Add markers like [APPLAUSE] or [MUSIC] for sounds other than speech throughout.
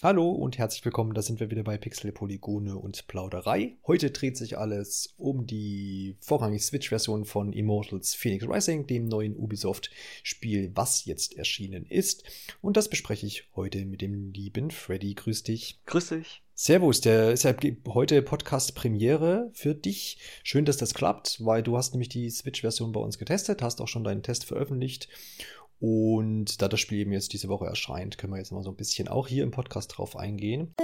Hallo und herzlich willkommen, da sind wir wieder bei Pixel, Polygone und Plauderei. Heute dreht sich alles um die vorrangig Switch-Version von Immortals Phoenix Rising, dem neuen Ubisoft-Spiel, was jetzt erschienen ist. Und das bespreche ich heute mit dem lieben Freddy. Grüß dich. Grüß dich. Servus, der ist ja heute Podcast-Premiere für dich. Schön, dass das klappt, weil du hast nämlich die Switch-Version bei uns getestet, hast auch schon deinen Test veröffentlicht und da das Spiel eben jetzt diese Woche erscheint, können wir jetzt mal so ein bisschen auch hier im Podcast drauf eingehen.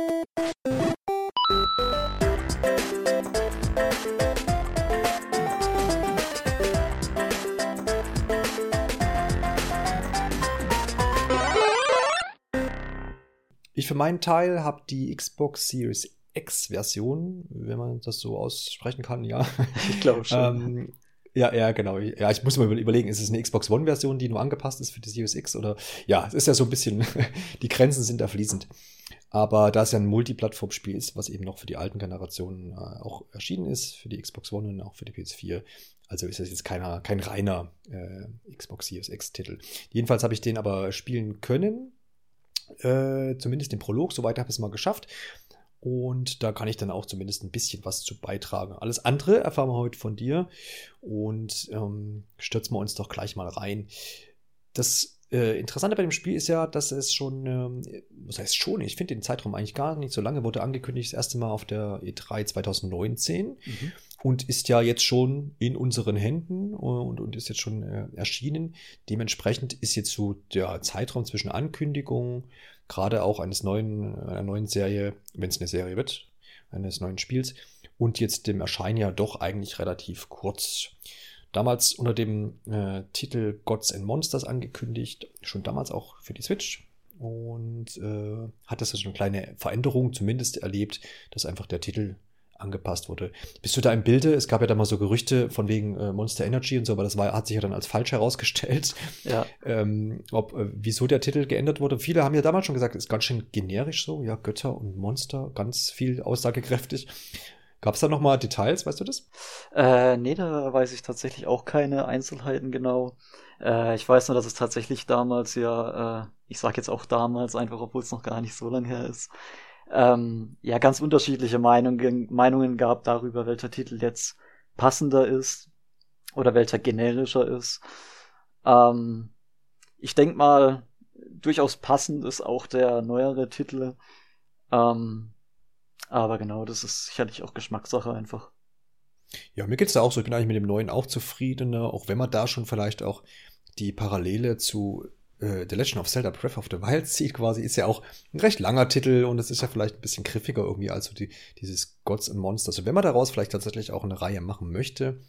Ich für meinen Teil habe die Xbox Series X-Version, wenn man das so aussprechen kann, ja. [LAUGHS] Ich glaube schon. ähm, ja, ja, genau. Ja, ich muss mal überlegen, ist es eine Xbox One-Version, die nur angepasst ist für die Series X oder ja, es ist ja so ein bisschen, [LAUGHS] die Grenzen sind da fließend. Aber da es ja ein Multiplattform-Spiel ist, was eben noch für die alten Generationen äh, auch erschienen ist, für die Xbox One und auch für die PS4, also ist das jetzt keiner, kein reiner äh, Xbox Series X-Titel. Jedenfalls habe ich den aber spielen können, äh, zumindest den Prolog, soweit habe ich es mal geschafft. Und da kann ich dann auch zumindest ein bisschen was zu beitragen. Alles andere erfahren wir heute von dir. Und ähm, stürzen wir uns doch gleich mal rein. Das äh, Interessante bei dem Spiel ist ja, dass es schon, ähm, was heißt schon, ich finde den Zeitraum eigentlich gar nicht so lange, wurde angekündigt, das erste Mal auf der E3 2019 mhm. Und ist ja jetzt schon in unseren Händen und, und ist jetzt schon äh, erschienen. Dementsprechend ist jetzt so der Zeitraum zwischen Ankündigung, gerade auch eines neuen, einer neuen Serie, wenn es eine Serie wird, eines neuen Spiels und jetzt dem Erscheinen ja doch eigentlich relativ kurz. Damals unter dem äh, Titel Gods and Monsters angekündigt, schon damals auch für die Switch und äh, hat das also eine kleine Veränderung zumindest erlebt, dass einfach der Titel angepasst wurde. Bist du da im Bilde? Es gab ja da mal so Gerüchte von wegen äh, Monster Energy und so, aber das war, hat sich ja dann als falsch herausgestellt. [LAUGHS] Ja. Ähm, ob, äh, wieso der Titel geändert wurde. Viele haben ja damals schon gesagt, ist ganz schön generisch so, ja, Götter und Monster, ganz viel aussagekräftig. Gab es da nochmal Details, weißt du das? Äh, nee, da weiß ich tatsächlich auch keine Einzelheiten genau. Äh, ich weiß nur, dass es tatsächlich damals ja, äh, ich sag jetzt auch damals, einfach obwohl es noch gar nicht so lange her ist, ähm, ja ganz unterschiedliche Meinungen, Meinungen gab darüber, welcher Titel jetzt passender ist oder welcher generischer ist. Ähm, ich denke mal, durchaus passend ist auch der neuere Titel. Ähm, aber genau, das ist sicherlich auch Geschmackssache einfach. Ja, mir geht's da auch so. Ich bin eigentlich mit dem neuen auch zufriedener, auch wenn man da schon vielleicht auch die Parallele zu äh, The Legend of Zelda Breath of the Wild sieht, quasi, ist ja auch ein recht langer Titel und es ist ja vielleicht ein bisschen griffiger irgendwie als so die, dieses Gods and Monsters. Und wenn man daraus vielleicht tatsächlich auch eine Reihe machen möchte,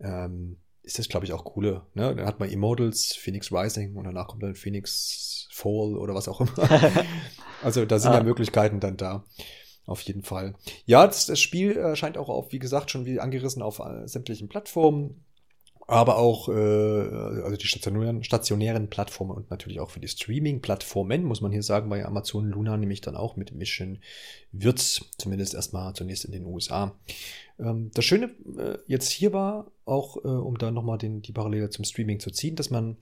ähm, ist das, glaube ich, auch cooler. Ne? Dann hat man Immortals, Phoenix Rising und danach kommt dann Phoenix Fall oder was auch immer. [LAUGHS] also da sind ah. ja Möglichkeiten dann da. Auf jeden Fall. Ja, das, das Spiel erscheint auch auf, wie gesagt, schon wie angerissen auf äh, sämtlichen Plattformen aber auch äh, also die stationären, stationären Plattformen und natürlich auch für die Streaming-Plattformen, muss man hier sagen, weil Amazon Luna nämlich dann auch mitmischen wird, zumindest erstmal zunächst in den USA. Ähm, das Schöne äh, jetzt hier war, auch äh, um da nochmal die Parallele zum Streaming zu ziehen, dass man,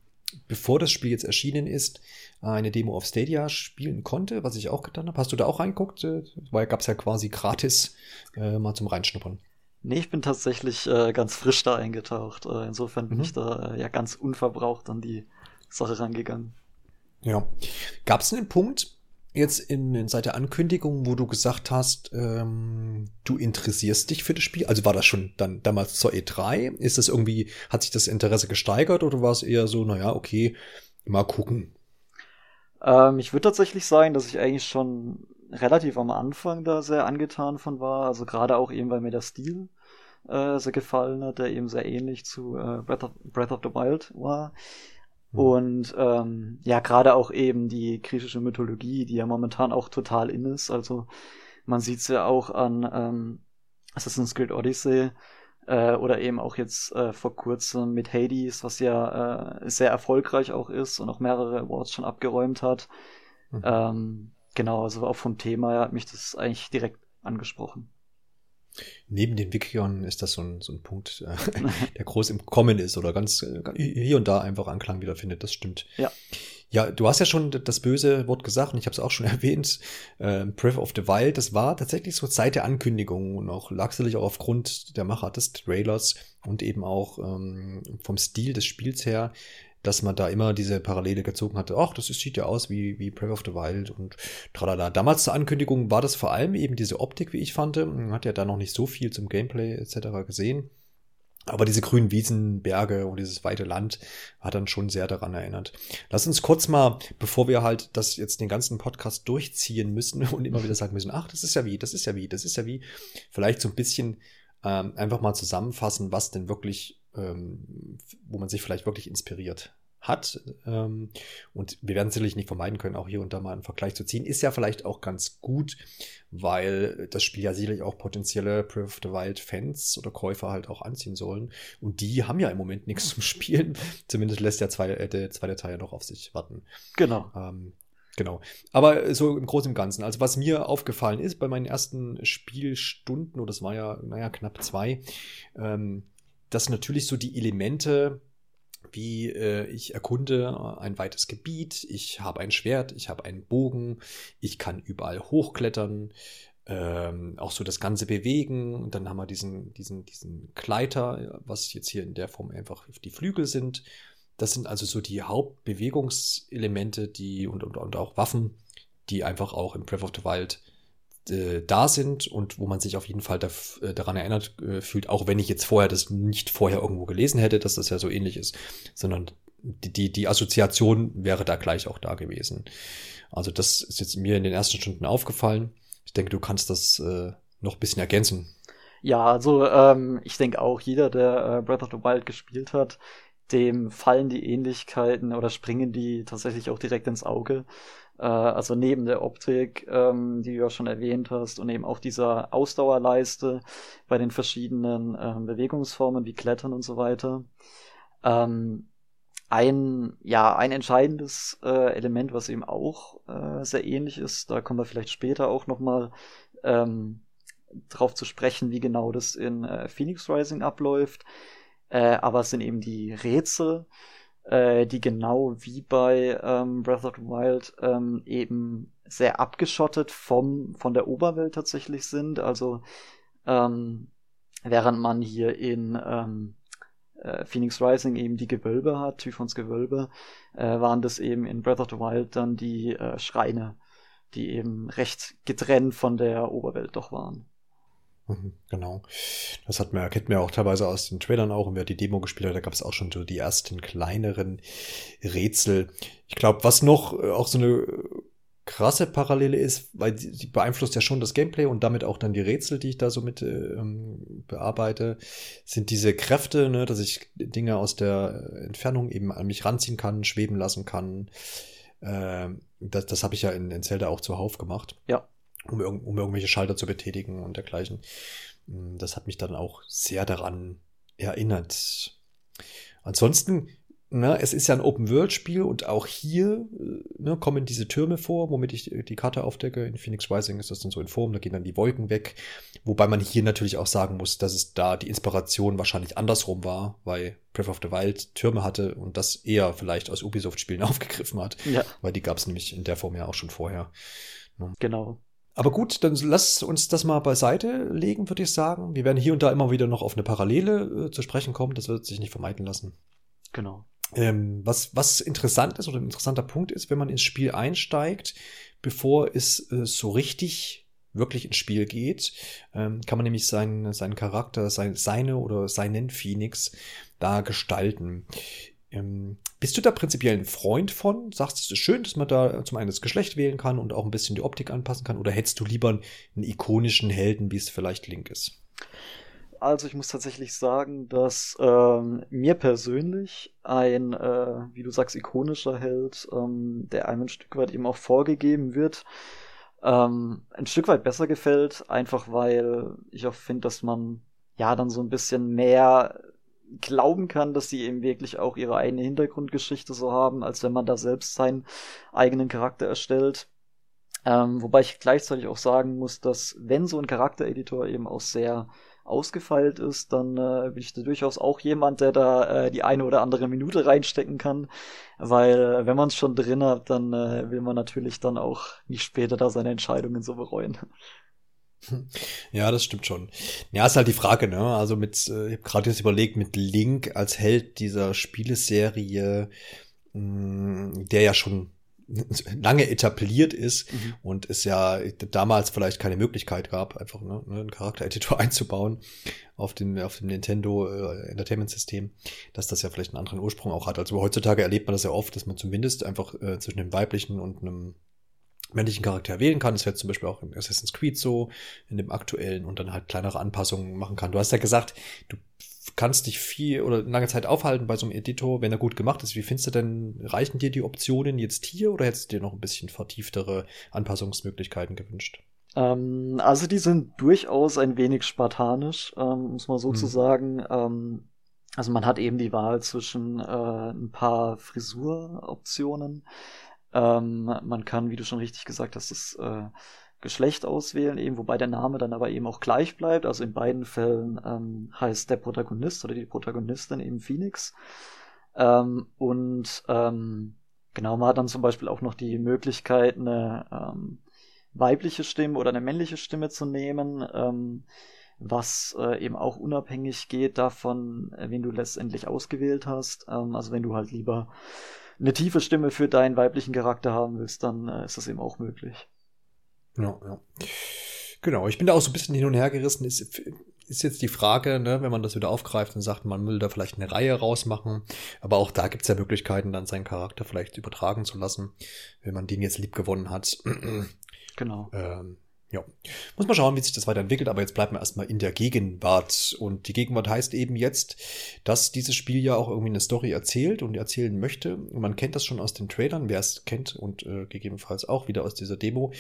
bevor das Spiel jetzt erschienen ist, eine Demo auf Stadia spielen konnte, was ich auch getan habe. Hast du da auch reinguckt? Äh, weil gab es ja quasi gratis äh, mal zum Reinschnuppern. Nee, ich bin tatsächlich äh, ganz frisch da eingetaucht. Äh, insofern bin mhm. ich da äh, ja ganz unverbraucht an die Sache rangegangen. Ja. Gab es einen Punkt jetzt in, in, seit der Ankündigung, wo du gesagt hast, ähm, du interessierst dich für das Spiel? Also war das schon dann damals zur E3? Ist das irgendwie, hat sich das Interesse gesteigert oder war es eher so, naja, okay, mal gucken? Ähm, ich würde tatsächlich sagen, dass ich eigentlich schon relativ am Anfang da sehr angetan von war. Also gerade auch eben, weil mir der Stil äh, sehr gefallen hat, der eben sehr ähnlich zu äh, Breath, of, Breath of the Wild war. Mhm. Und ähm, ja, gerade auch eben die griechische Mythologie, die ja momentan auch total in ist. Also man sieht es ja auch an ähm, Assassin's Creed Odyssey äh, oder eben auch jetzt äh, vor kurzem mit Hades, was ja äh, sehr erfolgreich auch ist und auch mehrere Awards schon abgeräumt hat. Mhm. Ähm, Genau, also auch vom Thema hat mich das eigentlich direkt angesprochen. Neben den Wikionen ist das so ein, so ein Punkt, äh, [LAUGHS] der groß im Kommen ist oder ganz äh, hier und da einfach Anklang wiederfindet. Das stimmt. Ja. Ja, du hast ja schon das böse Wort gesagt und ich habe es auch schon [LAUGHS] erwähnt. Äh, Breath of the Wild, das war tatsächlich so Zeit der Ankündigung und auch lag sicherlich auch aufgrund der Macher des Trailers und eben auch ähm, vom Stil des Spiels her, dass man da immer diese Parallele gezogen hatte. Ach, das sieht ja aus wie, wie Breath of the Wild und tralala. Damals zur Ankündigung war das vor allem eben diese Optik, wie ich fand. Man hat ja da noch nicht so viel zum Gameplay etc. gesehen. Aber diese grünen Wiesen, Berge und dieses weite Land hat dann schon sehr daran erinnert. Lass uns kurz mal, bevor wir halt das jetzt den ganzen Podcast durchziehen müssen [LAUGHS] und immer wieder sagen müssen, ach, das ist ja wie, das ist ja wie, das ist ja wie, vielleicht so ein bisschen ähm, einfach mal zusammenfassen, was denn wirklich, ähm, wo man sich vielleicht wirklich inspiriert hat. Ähm, und wir werden sicherlich nicht vermeiden können, auch hier und da mal einen Vergleich zu ziehen. Ist ja vielleicht auch ganz gut, weil das Spiel ja sicherlich auch potenzielle Breath of the Wild Fans oder Käufer halt auch anziehen sollen. Und die haben ja im Moment nichts zum Spielen. Zumindest lässt der zweite, äh, der zweite Teil ja noch auf sich warten. Genau. Ähm, Genau. Aber so im Großen und Ganzen. Also was mir aufgefallen ist bei meinen ersten Spielstunden, oder das war ja, naja, knapp zwei, ähm, dass natürlich so die Elemente, wie äh, ich erkunde ein weites Gebiet, ich habe ein Schwert, ich habe einen Bogen, ich kann überall hochklettern, ähm, auch so das Ganze bewegen. Und dann haben wir diesen, diesen, diesen Gleiter, was jetzt hier in der Form einfach die Flügel sind. Das sind also so die Hauptbewegungselemente, die und, und, und auch Waffen, die einfach auch im Breath of the Wild äh, da sind und wo man sich auf jeden Fall da, äh, daran erinnert äh, fühlt, auch wenn ich jetzt vorher das nicht vorher irgendwo gelesen hätte, dass das ja so ähnlich ist, sondern die, die, die Assoziation wäre da gleich auch da gewesen. Also das ist jetzt mir in den ersten Stunden aufgefallen. Ich denke, du kannst das äh, noch ein bisschen ergänzen. Ja, also ähm, ich denke auch, jeder, der äh, Breath of the Wild gespielt hat, dem fallen die Ähnlichkeiten oder springen die tatsächlich auch direkt ins Auge. Äh, also neben der Optik, ähm, die du ja schon erwähnt hast, und eben auch dieser Ausdauerleiste bei den verschiedenen ähm, Bewegungsformen wie Klettern und so weiter. Ähm, ein, ja, ein entscheidendes äh, Element, was eben auch äh, sehr ähnlich ist, da kommen wir vielleicht später auch nochmal ähm, drauf zu sprechen, wie genau das in äh, Phoenix Rising abläuft. Äh, aber es sind eben die Rätsel, äh, die genau wie bei ähm, Breath of the Wild ähm, eben sehr abgeschottet vom, von der Oberwelt tatsächlich sind. Also ähm, während man hier in ähm, äh, Phoenix Rising eben die Gewölbe hat, Typhons Gewölbe, äh, waren das eben in Breath of the Wild dann die äh, Schreine, die eben recht getrennt von der Oberwelt doch waren. Mhm, genau. Das hat man, kennt man ja auch teilweise aus den Trailern auch und wer die Demo gespielt hat, da gab es auch schon so die ersten kleineren Rätsel. Ich glaube, was noch äh, auch so eine krasse Parallele ist, weil die, beeinflusst ja schon das Gameplay und damit auch dann die Rätsel, die ich da so mit äh, ähm, bearbeite, sind diese Kräfte, ne, dass ich Dinge aus der Entfernung eben an mich ranziehen kann, schweben lassen kann. Äh, das das habe ich ja in, in Zelda auch zuhauf gemacht. Ja um, um irgendwelche Schalter zu betätigen und dergleichen. Mm, das hat mich dann auch sehr daran erinnert. Ansonsten, ne, es ist ja ein Open-World-Spiel und auch hier äh, ne, kommen diese Türme vor, womit ich die Karte aufdecke. In Phoenix Rising ist das dann so in Form, da gehen dann die Wolken weg. Wobei man hier natürlich auch sagen muss, dass es da die Inspiration wahrscheinlich andersrum war, weil Breath of the Wild Türme hatte und das eher vielleicht aus Ubisoft-Spielen [LAUGHS] aufgegriffen hat. Ja. Weil die gab es nämlich in der Form ja auch schon vorher. Ne? Genau. Aber gut, dann lass uns das mal beiseite legen, würde ich sagen. Wir werden hier und da immer wieder noch auf eine Parallele äh, zu sprechen kommen. Das wird sich nicht vermeiden lassen. Genau. Ähm, was, was interessant ist oder ein interessanter Punkt ist, wenn man ins Spiel einsteigt, bevor es äh, so richtig wirklich ins Spiel geht, ähm, kann man nämlich seinen, seinen Charakter, sein, seine oder seinen Phoenix da gestalten. Ähm, bist du da prinzipiell ein Freund von? Sagst du, es ist schön, dass man da zum einen das Geschlecht wählen kann und auch ein bisschen die Optik anpassen kann? Oder hättest du lieber einen ikonischen Helden, wie es vielleicht Link ist? Also ich muss tatsächlich sagen, dass ähm, mir persönlich ein, äh, wie du sagst, ikonischer Held, ähm, der einem ein Stück weit eben auch vorgegeben wird, ähm, ein Stück weit besser gefällt, einfach weil ich auch finde, dass man ja dann so ein bisschen mehr glauben kann, dass sie eben wirklich auch ihre eigene Hintergrundgeschichte so haben, als wenn man da selbst seinen eigenen Charakter erstellt. Ähm, wobei ich gleichzeitig auch sagen muss, dass wenn so ein Charaktereditor eben auch sehr ausgefeilt ist, dann äh, bin ich da durchaus auch jemand, der da äh, die eine oder andere Minute reinstecken kann. Weil äh, wenn man es schon drin hat, dann äh, will man natürlich dann auch nicht später da seine Entscheidungen so bereuen. Ja, das stimmt schon. Ja, ist halt die Frage, ne? Also mit, äh, ich habe gerade jetzt überlegt, mit Link als Held dieser Spieleserie, mh, mm, der ja schon lange etabliert ist mhm. und es ja damals vielleicht keine Möglichkeit gab, einfach ne, einen Charaktereditor [LAUGHS] einzubauen auf dem, auf dem Nintendo äh, Entertainment System, dass das ja vielleicht einen anderen Ursprung auch hat. Also heutzutage erlebt man das ja oft, dass man zumindest einfach äh, zwischen einem weiblichen und einem männlichen Charakter wählen kann. Das wäre zum Beispiel auch in Assassin's Creed so, in dem aktuellen und dann halt kleinere Anpassungen machen kann. Du hast ja gesagt, du kannst dich viel oder lange Zeit aufhalten bei so einem Editor, wenn er gut gemacht ist. Wie findest du denn, reichen dir die Optionen jetzt hier oder hättest du dir noch ein bisschen vertieftere Anpassungsmöglichkeiten gewünscht? Ähm, also die sind durchaus ein wenig spartanisch, ähm, muss man sozusagen. Hm. Ähm, also man hat eben die Wahl zwischen äh, ein paar Frisuroptionen. Ähm, man kann, wie du schon richtig gesagt hast, das äh, Geschlecht auswählen, eben, wobei der Name dann aber eben auch gleich bleibt. Also in beiden Fällen ähm, heißt der Protagonist oder die Protagonistin eben Phoenix. Ähm, und ähm, genau, man hat dann zum Beispiel auch noch die Möglichkeit, eine ähm, weibliche Stimme oder eine männliche Stimme zu nehmen, ähm, was äh, eben auch unabhängig geht davon, äh, wen du letztendlich ausgewählt hast. Ähm, also wenn du halt lieber eine tiefe Stimme für deinen weiblichen Charakter haben willst, dann äh, ist das eben auch möglich. Ja, ja. Genau, ich bin da auch so ein bisschen hin und her gerissen. Ist, ist jetzt die Frage, ne, wenn man das wieder aufgreift und sagt, man will da vielleicht eine Reihe rausmachen. Aber auch da gibt's ja Möglichkeiten, dann seinen Charakter vielleicht übertragen zu lassen, wenn man den jetzt lieb gewonnen hat. Genau. Ähm, ja, muss man schauen, wie sich das weiterentwickelt, aber jetzt bleiben wir erstmal in der Gegenwart. Und die Gegenwart heißt eben jetzt, dass dieses Spiel ja auch irgendwie eine Story erzählt und erzählen möchte. Man kennt das schon aus den Trailern, wer es kennt und äh, gegebenenfalls auch wieder aus dieser Demo,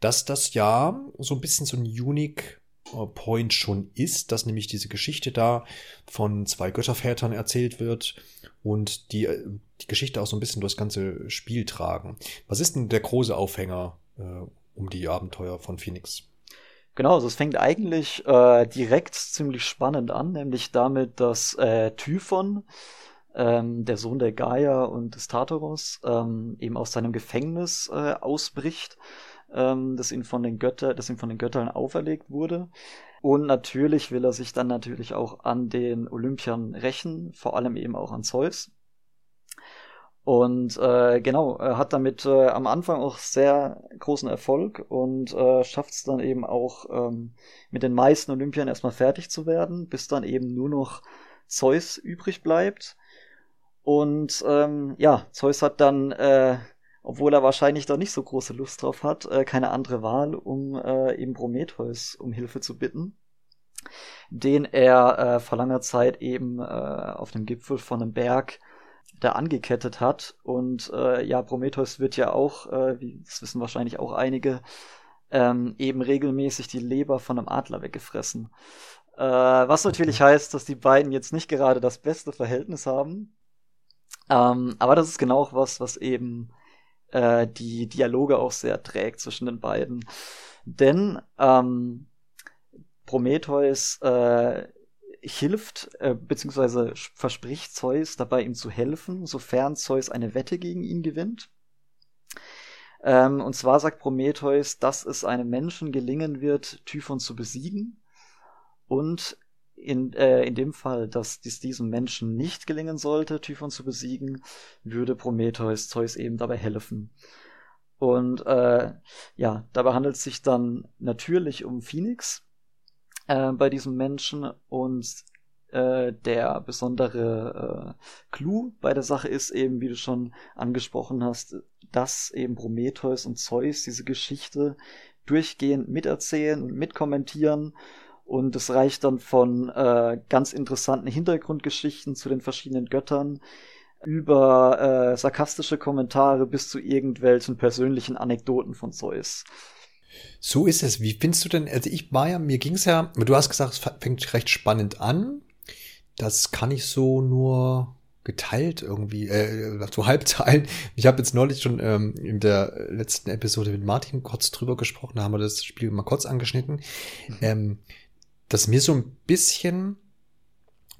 dass das ja so ein bisschen so ein Unique äh, Point schon ist, dass nämlich diese Geschichte da von zwei Göttervätern erzählt wird und die, äh, die Geschichte auch so ein bisschen durchs ganze Spiel tragen. Was ist denn der große Aufhänger äh, um die Abenteuer von Phoenix. Genau, also es fängt eigentlich äh, direkt ziemlich spannend an, nämlich damit, dass äh, Typhon, ähm, der Sohn der Gaia und des Tartaros, ähm, eben aus seinem Gefängnis äh, ausbricht, ähm, das ihm von den Göttern, das ihm von den Göttern auferlegt wurde. Und natürlich will er sich dann natürlich auch an den Olympiern rächen, vor allem eben auch an Zeus. Und äh, genau, er hat damit äh, am Anfang auch sehr großen Erfolg und äh, schafft es dann eben auch ähm, mit den meisten Olympiern erstmal fertig zu werden, bis dann eben nur noch Zeus übrig bleibt. Und ähm, ja, Zeus hat dann, äh, obwohl er wahrscheinlich da nicht so große Lust drauf hat, äh, keine andere Wahl, um äh, eben Prometheus um Hilfe zu bitten, den er äh, vor langer Zeit eben äh, auf dem Gipfel von einem Berg da angekettet hat. Und äh, ja, Prometheus wird ja auch, äh, wie das wissen wahrscheinlich auch einige, ähm, eben regelmäßig die Leber von einem Adler weggefressen. Äh, was natürlich heißt, dass die beiden jetzt nicht gerade das beste Verhältnis haben. Ähm, aber das ist genau auch was, was eben äh, die Dialoge auch sehr trägt zwischen den beiden. Denn ähm, Prometheus äh, hilft äh, bzw. verspricht Zeus dabei, ihm zu helfen, sofern Zeus eine Wette gegen ihn gewinnt. Ähm, und zwar sagt Prometheus, dass es einem Menschen gelingen wird, Typhon zu besiegen. Und in, äh, in dem Fall, dass dies diesem Menschen nicht gelingen sollte, Typhon zu besiegen, würde Prometheus Zeus eben dabei helfen. Und äh, ja, dabei handelt es sich dann natürlich um Phoenix, äh, bei diesem Menschen und äh, der besondere äh, Clou bei der Sache ist eben, wie du schon angesprochen hast, dass eben Prometheus und Zeus diese Geschichte durchgehend miterzählen und mitkommentieren. Und es reicht dann von äh, ganz interessanten Hintergrundgeschichten zu den verschiedenen Göttern über äh, sarkastische Kommentare bis zu irgendwelchen persönlichen Anekdoten von Zeus. So ist es. Wie findest du denn, also ich war ja, mir ging es ja, du hast gesagt, es fängt recht spannend an. Das kann ich so nur geteilt irgendwie, äh, so [LAUGHS] halb teilen. Ich habe jetzt neulich schon ähm, in der letzten Episode mit Martin kurz drüber gesprochen, da haben wir das Spiel mal kurz angeschnitten. Mhm. Ähm, dass mir so ein bisschen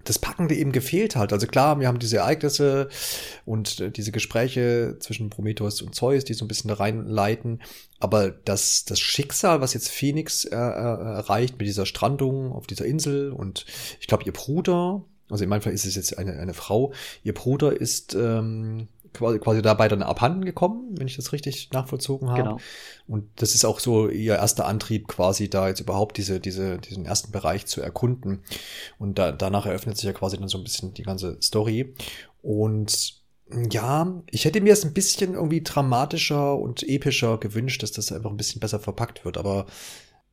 das Packende eben gefehlt hat. Also klar, wir haben diese Ereignisse und äh, diese Gespräche zwischen Prometheus und Zeus, die so ein bisschen da reinleiten. Aber das, das Schicksal, was jetzt Phoenix äh, äh, erreicht mit dieser Strandung auf dieser Insel und ich glaube, ihr Bruder, also in meinem Fall ist es jetzt eine, eine Frau, ihr Bruder ist ähm, quasi, quasi dabei dann abhanden gekommen, wenn ich das richtig nachvollzogen habe. Genau. Und das ist auch so ihr erster Antrieb, quasi da jetzt überhaupt diese, diese, diesen ersten Bereich zu erkunden. Und da, danach eröffnet sich ja quasi dann so ein bisschen die ganze Story. Und ja, ich hätte mir es ein bisschen irgendwie dramatischer und epischer gewünscht, dass das einfach ein bisschen besser verpackt wird. Aber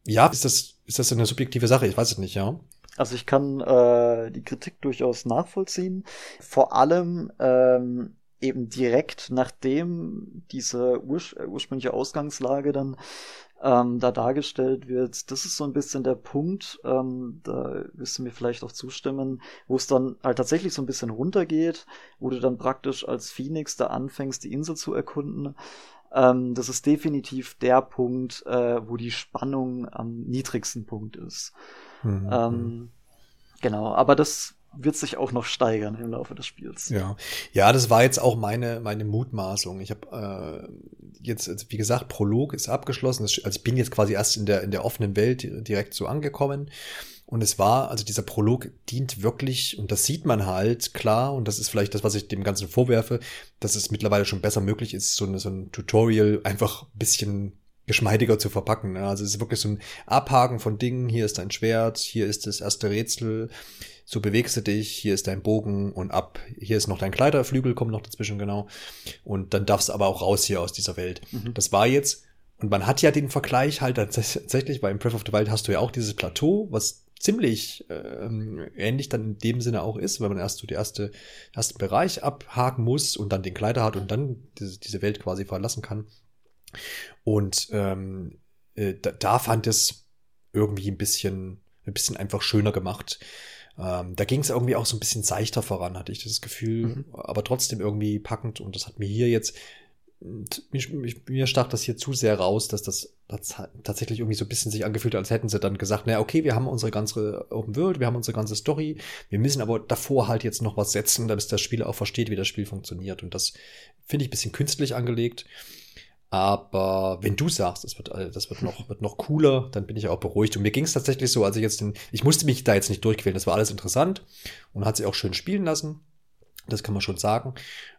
ja, ist das, ist das eine subjektive Sache? Ich weiß es nicht, ja. Also ich kann äh, die Kritik durchaus nachvollziehen. Vor allem ähm, eben direkt nachdem diese ur äh, ursprüngliche Ausgangslage dann ähm, da dargestellt wird, das ist so ein bisschen der Punkt, ähm, da wirst du mir vielleicht auch zustimmen, wo es dann halt tatsächlich so ein bisschen runtergeht, wo du dann praktisch als Phoenix da anfängst, die Insel zu erkunden. Ähm, das ist definitiv der Punkt, äh, wo die Spannung am niedrigsten Punkt ist. Mhm. Ähm, genau, aber das wird sich auch noch steigern im Laufe des Spiels. Ja, ja, das war jetzt auch meine meine Mutmaßung. Ich habe äh, jetzt, wie gesagt, Prolog ist abgeschlossen. Also ich bin jetzt quasi erst in der in der offenen Welt direkt so angekommen. Und es war, also dieser Prolog dient wirklich, und das sieht man halt klar, und das ist vielleicht das, was ich dem Ganzen vorwerfe, dass es mittlerweile schon besser möglich ist, so, eine, so ein Tutorial einfach ein bisschen geschmeidiger zu verpacken. Ne? Also es ist wirklich so ein Abhaken von Dingen. Hier ist dein Schwert, hier ist das erste Rätsel, so bewegst du dich, hier ist dein Bogen und ab, hier ist noch dein Kleiderflügel, kommt noch dazwischen, genau. Und dann darfst du aber auch raus hier aus dieser Welt. Mhm. Das war jetzt, und man hat ja den Vergleich halt tatsächlich, weil im Breath of the Wild hast du ja auch dieses Plateau, was ziemlich ähm, ähnlich dann in dem Sinne auch ist, weil man erst so die erste, ersten Bereich abhaken muss und dann den Kleider hat und dann diese, diese Welt quasi verlassen kann. Und ähm, äh, da, da fand es irgendwie ein bisschen, ein bisschen einfach schöner gemacht. Ähm, da ging es irgendwie auch so ein bisschen seichter voran, hatte ich das Gefühl, mhm. aber trotzdem irgendwie packend. Und das hat mir hier jetzt, mich, mir stach das hier zu sehr raus, dass das, das tatsächlich irgendwie so ein bisschen sich angefühlt, als hätten sie dann gesagt, naja, okay, wir haben unsere ganze Open World, wir haben unsere ganze Story, wir müssen aber davor halt jetzt noch was setzen, damit das Spiel auch versteht, wie das Spiel funktioniert. Und das finde ich ein bisschen künstlich angelegt. Aber wenn du sagst, es wird, äh, das wird noch, wird noch cooler, dann bin ich auch beruhigt. Und mir ging es tatsächlich so, als ich jetzt den, ich musste mich da jetzt nicht durchquälen. Das war alles interessant und hat sich auch schön spielen lassen. Das kann man schon sagen.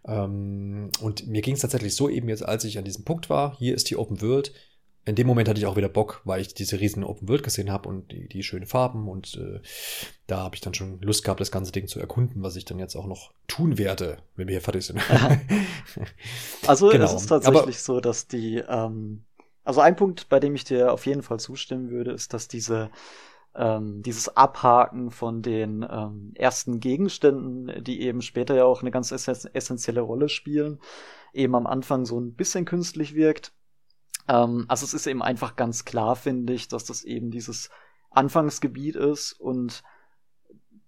Ähm, und mir ging es tatsächlich so eben jetzt, als ich an diesem Punkt war. Hier ist die Open World in dem Moment hatte ich auch wieder Bock, weil ich diese riesen Open World gesehen habe und die, die schönen Farben und äh, da habe ich dann schon Lust gehabt, das ganze Ding zu erkunden, was ich dann jetzt auch noch tun werde, wenn wir hier fertig sind. [LAUGHS] also genau. es ist tatsächlich Aber, so, dass die, ähm, also ein Punkt, bei dem ich dir auf jeden Fall zustimmen würde, ist, dass diese ähm, dieses Abhaken von den ähm, ersten Gegenständen, die eben später ja auch eine ganz essentielle Rolle spielen, eben am Anfang so ein bisschen künstlich wirkt ähm, also es ist eben einfach ganz klar, finde ich, dass das eben dieses Anfangsgebiet ist und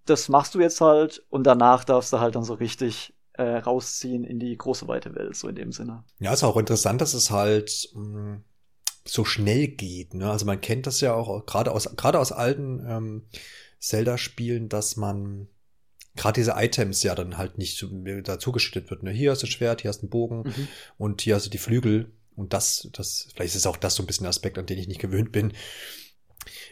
das machst du jetzt halt und danach darfst du halt dann so richtig äh, rausziehen in die große weite Welt, so in dem Sinne. Ja, ist auch interessant, dass es halt mh, mm, so schnell geht. Ne? Also man kennt das ja auch gerade aus gerade aus alten ähm, Zelda-Spielen, dass man gerade diese Items ja dann halt nicht dazu geschüttet wird. Ne? Hier hast du Schwert, hier hast du einen Bogen mhm. und hier hast du die Flügel und das, das, vielleicht ist auch das so ein bisschen Aspekt, an den ich nicht gewöhnt bin.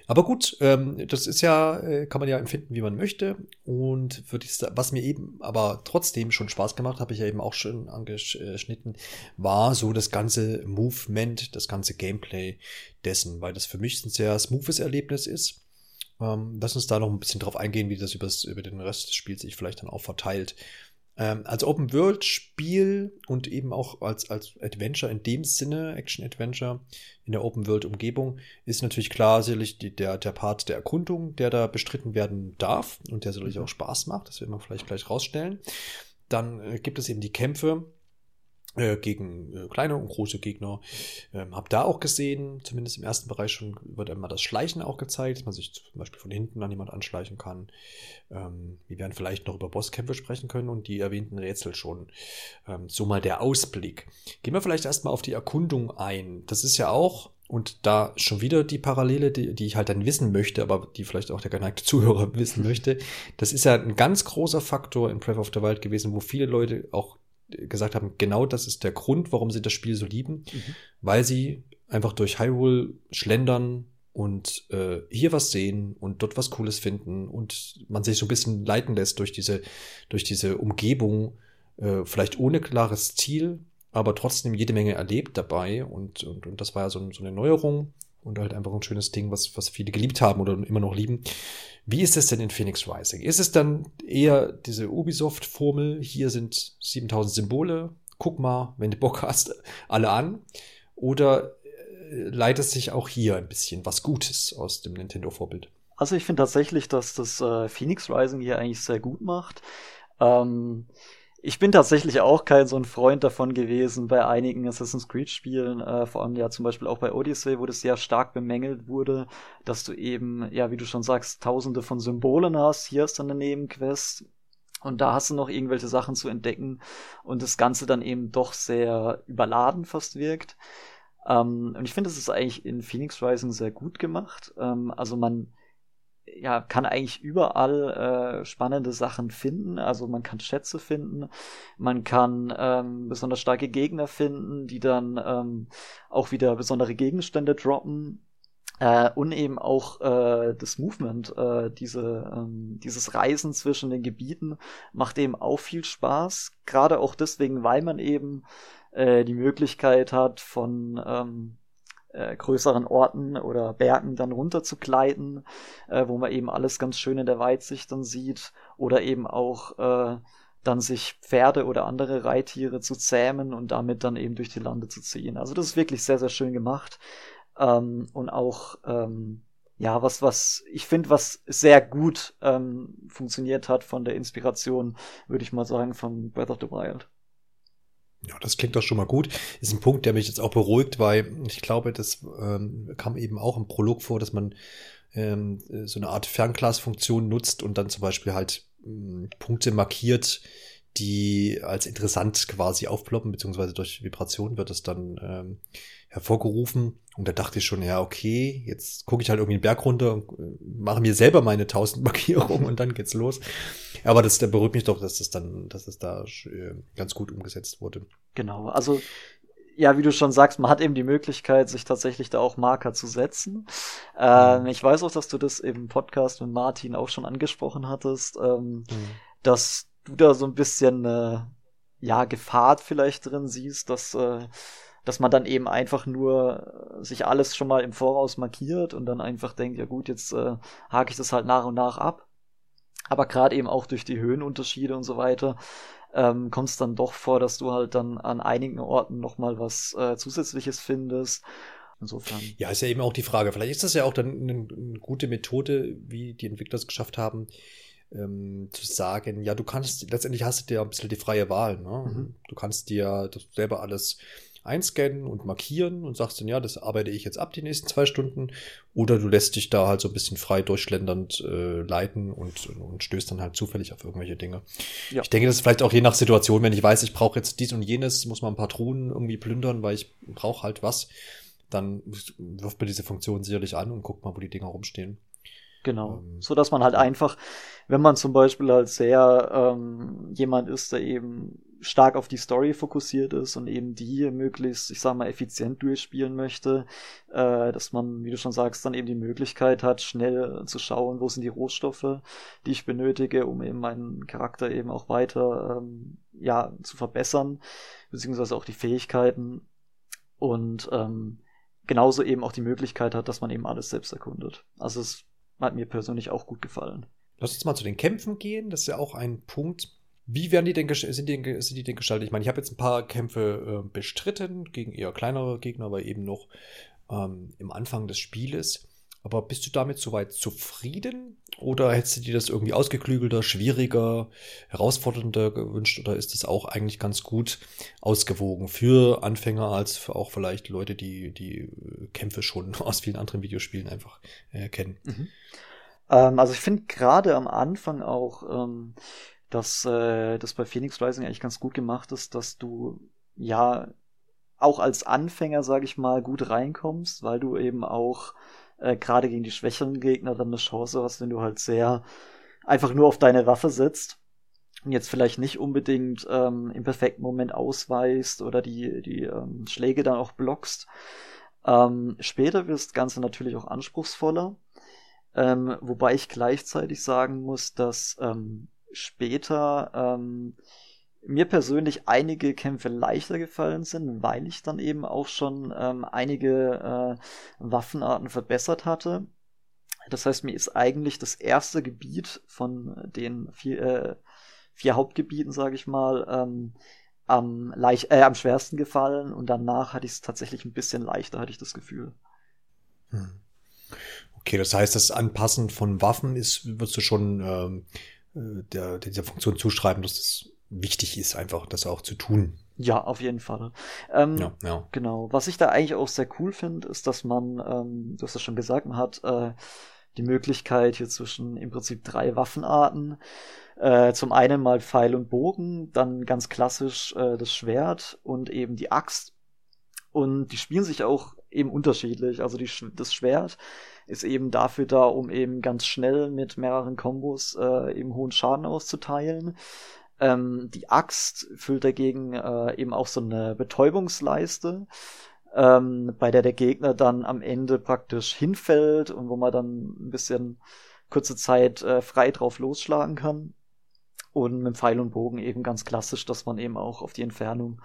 Aber gut, ähm, das ist ja, äh, kann man ja empfinden, wie man möchte. Und dies, was mir eben aber trotzdem schon Spaß gemacht, habe ich ja eben auch schon angeschnitten, war so das ganze Movement, das ganze Gameplay dessen, weil das für mich ein sehr smoothes Erlebnis ist. Ähm, lass uns da noch ein bisschen drauf eingehen, wie das über den Rest des Spiels sich vielleicht dann auch verteilt. Ähm, als Open-World-Spiel und eben auch als, als Adventure in dem Sinne, Action-Adventure in der Open-World-Umgebung, ist natürlich klar sicherlich die, der, der Part der Erkundung, der da bestritten werden darf und der sicherlich auch Spaß macht. Das werden wir vielleicht gleich rausstellen. Dann äh, gibt es eben die Kämpfe gegen äh, kleine und große Gegner. Ähm, hab da auch gesehen, zumindest im ersten Bereich schon wird einmal das Schleichen auch gezeigt, dass man sich zum Beispiel von hinten an jemand anschleichen kann. Ähm, wir werden vielleicht noch über Bosskämpfe sprechen können und die erwähnten Rätsel schon. Ähm, so mal der Ausblick. Gehen wir vielleicht erstmal auf die Erkundung ein. Das ist ja auch und da schon wieder die Parallele, die, die ich halt dann wissen möchte, aber die vielleicht auch der geneigte Zuhörer [LAUGHS] wissen möchte. Das ist ja ein ganz großer Faktor in Breath of the Wild gewesen, wo viele Leute auch gesagt haben, genau das ist der Grund, warum sie das Spiel so lieben, mhm. weil sie einfach durch Hyrule schlendern und äh, hier was sehen und dort was Cooles finden und man sich so ein bisschen leiten lässt durch diese, durch diese Umgebung, äh, vielleicht ohne klares Ziel, aber trotzdem jede Menge erlebt dabei und, und, und das war ja so, so eine Neuerung und halt einfach ein schönes Ding, was, was viele geliebt haben oder immer noch lieben. Wie ist es denn in Phoenix Rising? Ist es dann eher diese Ubisoft-Formel, hier sind 7000 Symbole, guck mal, wenn du Bock hast, [LAUGHS] alle an? Oder äh, leitet sich auch hier ein bisschen was Gutes aus dem Nintendo-Vorbild? Also ich finde tatsächlich, dass das äh, Phoenix Rising hier eigentlich sehr gut macht. Ähm, ich bin tatsächlich auch kein so ein Freund davon gewesen bei einigen Assassin's Creed Spielen, äh, vor allem ja zum Beispiel auch bei Odyssey, wo das sehr stark bemängelt wurde, dass du eben, ja, wie du schon sagst, tausende von Symbolen hast. Hier ist dann eine Nebenquest. Und da hast du noch irgendwelche Sachen zu entdecken und das Ganze dann eben doch sehr überladen fast wirkt. Ähm, und ich finde, es ist eigentlich in Phoenix Rising sehr gut gemacht. Ähm, also man, ja, kann eigentlich überall äh, spannende Sachen finden. Also man kann Schätze finden, man kann ähm, besonders starke Gegner finden, die dann ähm, auch wieder besondere Gegenstände droppen. Äh, und eben auch äh, das Movement, äh, diese, ähm, dieses Reisen zwischen den Gebieten macht eben auch viel Spaß. Gerade auch deswegen, weil man eben äh, die Möglichkeit hat, von ähm, äh, größeren Orten oder Bergen dann runter zu äh, wo man eben alles ganz schön in der Weitsicht dann sieht oder eben auch äh, dann sich Pferde oder andere Reittiere zu zähmen und damit dann eben durch die Lande zu ziehen. Also das ist wirklich sehr, sehr schön gemacht. Ähm, und auch, ähm, ja, was, was, ich finde, was sehr gut ähm, funktioniert hat von der Inspiration, würde ich mal sagen, von Breath of the Wild. Ja, das klingt doch schon mal gut. Ist ein Punkt, der mich jetzt auch beruhigt, weil ich glaube, das ähm, kam eben auch im Prolog vor, dass man ähm, so eine Art Fernglasfunktion nutzt und dann zum Beispiel halt ähm, Punkte markiert, die als interessant quasi aufploppen, beziehungsweise durch Vibration wird es dann ähm, hervorgerufen. Und da dachte ich schon, ja, okay, jetzt gucke ich halt irgendwie den Berg runter und äh, mache mir selber meine tausend [LAUGHS] Markierungen und dann geht's los. Aber das, der beruhigt mich doch, dass das dann, dass es da äh, ganz gut umgesetzt wurde. Genau, also ja, wie du schon sagst, man hat eben die Möglichkeit, sich tatsächlich da auch Marker zu setzen. Ähm, mhm. ich weiß auch, dass du das im Podcast mit Martin auch schon angesprochen hattest, ähm, mhm. dass du da so ein bisschen äh, ja Gefahr vielleicht drin siehst, dass äh, dass man dann eben einfach nur äh, sich alles schon mal im Voraus markiert und dann einfach denkt, ja gut, jetzt äh, hake ich das halt nach und nach ab. Aber gerade eben auch durch die Höhenunterschiede und so weiter ähm, kommt es dann doch vor, dass du halt dann an einigen Orten nochmal was äh, Zusätzliches findest. Insofern. Ja, ist ja eben auch die Frage. Vielleicht ist das ja auch dann eine, eine gute Methode, wie die Entwickler es geschafft haben, ähm, zu sagen, ja, du kannst, letztendlich hast du dir ein bisschen die freie Wahl. Ne? Mhm. Du kannst dir das selber alles einscannen und markieren und sagst dann, ja, das arbeite ich jetzt ab die nächsten zwei Stunden. Oder du lässt dich da halt so ein bisschen frei durchschlendernd äh, leiten und, und stößt dann halt zufällig auf irgendwelche Dinge. Ja. Ich denke, das ist vielleicht auch je nach Situation, wenn ich weiß, ich brauche jetzt dies und jenes, muss man ein paar Truhen irgendwie plündern, weil ich brauche halt was, dann wirft mir diese Funktion sicherlich an und guckt mal, wo die Dinger rumstehen. Genau. Ähm, so dass man halt einfach, wenn man zum Beispiel halt sehr ähm, jemand ist, der eben stark auf die Story fokussiert ist und eben die möglichst, ich sag mal, effizient durchspielen möchte, äh, dass man, wie du schon sagst, dann eben die Möglichkeit hat, schnell zu schauen, wo sind die Rohstoffe, die ich benötige, um eben meinen Charakter eben auch weiter ähm, ja zu verbessern, beziehungsweise auch die Fähigkeiten und ähm, genauso eben auch die Möglichkeit hat, dass man eben alles selbst erkundet. Also es hat mir persönlich auch gut gefallen. Lass uns mal zu den Kämpfen gehen. Das ist ja auch ein Punkt, wie werden die denn, sind die, sind die denn gestaltet? Ich meine, ich habe jetzt ein paar Kämpfe äh, bestritten gegen eher kleinere Gegner, aber eben noch ähm, im Anfang des Spieles. Aber bist du damit soweit zufrieden? Oder hättest du dir das irgendwie ausgeklügelter, schwieriger, herausfordernder gewünscht? Oder ist das auch eigentlich ganz gut ausgewogen für Anfänger als für auch vielleicht Leute, die die Kämpfe schon [LAUGHS] aus vielen anderen Videospielen einfach äh, kennen? Mhm. Ähm, also ich finde gerade am Anfang auch ähm, dass äh, das bei Phoenix Rising eigentlich ganz gut gemacht ist, dass du ja auch als Anfänger, sage ich mal, gut reinkommst, weil du eben auch äh, gerade gegen die schwächeren Gegner dann eine Chance hast, wenn du halt sehr einfach nur auf deine Waffe sitzt und jetzt vielleicht nicht unbedingt ähm, im perfekten Moment ausweist oder die, die ähm, Schläge dann auch blockst. Ähm, später wird das Ganze natürlich auch anspruchsvoller, ähm, wobei ich gleichzeitig sagen muss, dass ähm, später ähm, mir persönlich einige Kämpfe leichter gefallen sind, weil ich dann eben auch schon ähm, einige äh, Waffenarten verbessert hatte. Das heißt, mir ist eigentlich das erste Gebiet von den vier, äh, vier Hauptgebieten, sage ich mal, ähm, am, leicht, äh, am schwersten gefallen und danach hatte ich es tatsächlich ein bisschen leichter, hatte ich das Gefühl. Hm. Okay, das heißt, das Anpassen von Waffen ist, würdest du schon ähm, äh, der, dieser Funktion zuschreiben, dass das wichtig ist, einfach das auch zu tun. Ja, auf jeden Fall. Ähm, ja, ja. Genau. Was ich da eigentlich auch sehr cool finde, ist, dass man, ähm, du hast ja schon gesagt, man hat äh, die Möglichkeit hier zwischen im Prinzip drei Waffenarten. Äh, zum einen mal Pfeil und Bogen, dann ganz klassisch äh, das Schwert und eben die Axt. Und die spielen sich auch eben unterschiedlich. Also die, das Schwert ist eben dafür da, um eben ganz schnell mit mehreren Kombos äh, eben hohen Schaden auszuteilen. Ähm, die Axt füllt dagegen äh, eben auch so eine Betäubungsleiste, ähm, bei der der Gegner dann am Ende praktisch hinfällt und wo man dann ein bisschen kurze Zeit äh, frei drauf losschlagen kann. Und mit Pfeil und Bogen eben ganz klassisch, dass man eben auch auf die Entfernung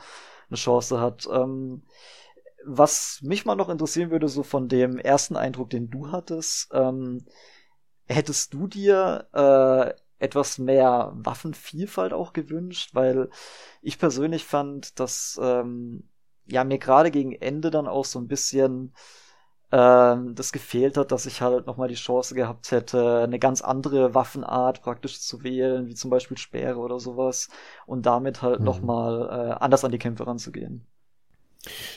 eine Chance hat. Ähm, was mich mal noch interessieren würde, so von dem ersten Eindruck, den du hattest, ähm, hättest du dir äh, etwas mehr Waffenvielfalt auch gewünscht, weil ich persönlich fand, dass ähm, ja mir gerade gegen Ende dann auch so ein bisschen ähm, das gefehlt hat, dass ich halt nochmal die Chance gehabt hätte, eine ganz andere Waffenart praktisch zu wählen, wie zum Beispiel Speere oder sowas, und damit halt mhm. nochmal äh, anders an die Kämpfe ranzugehen.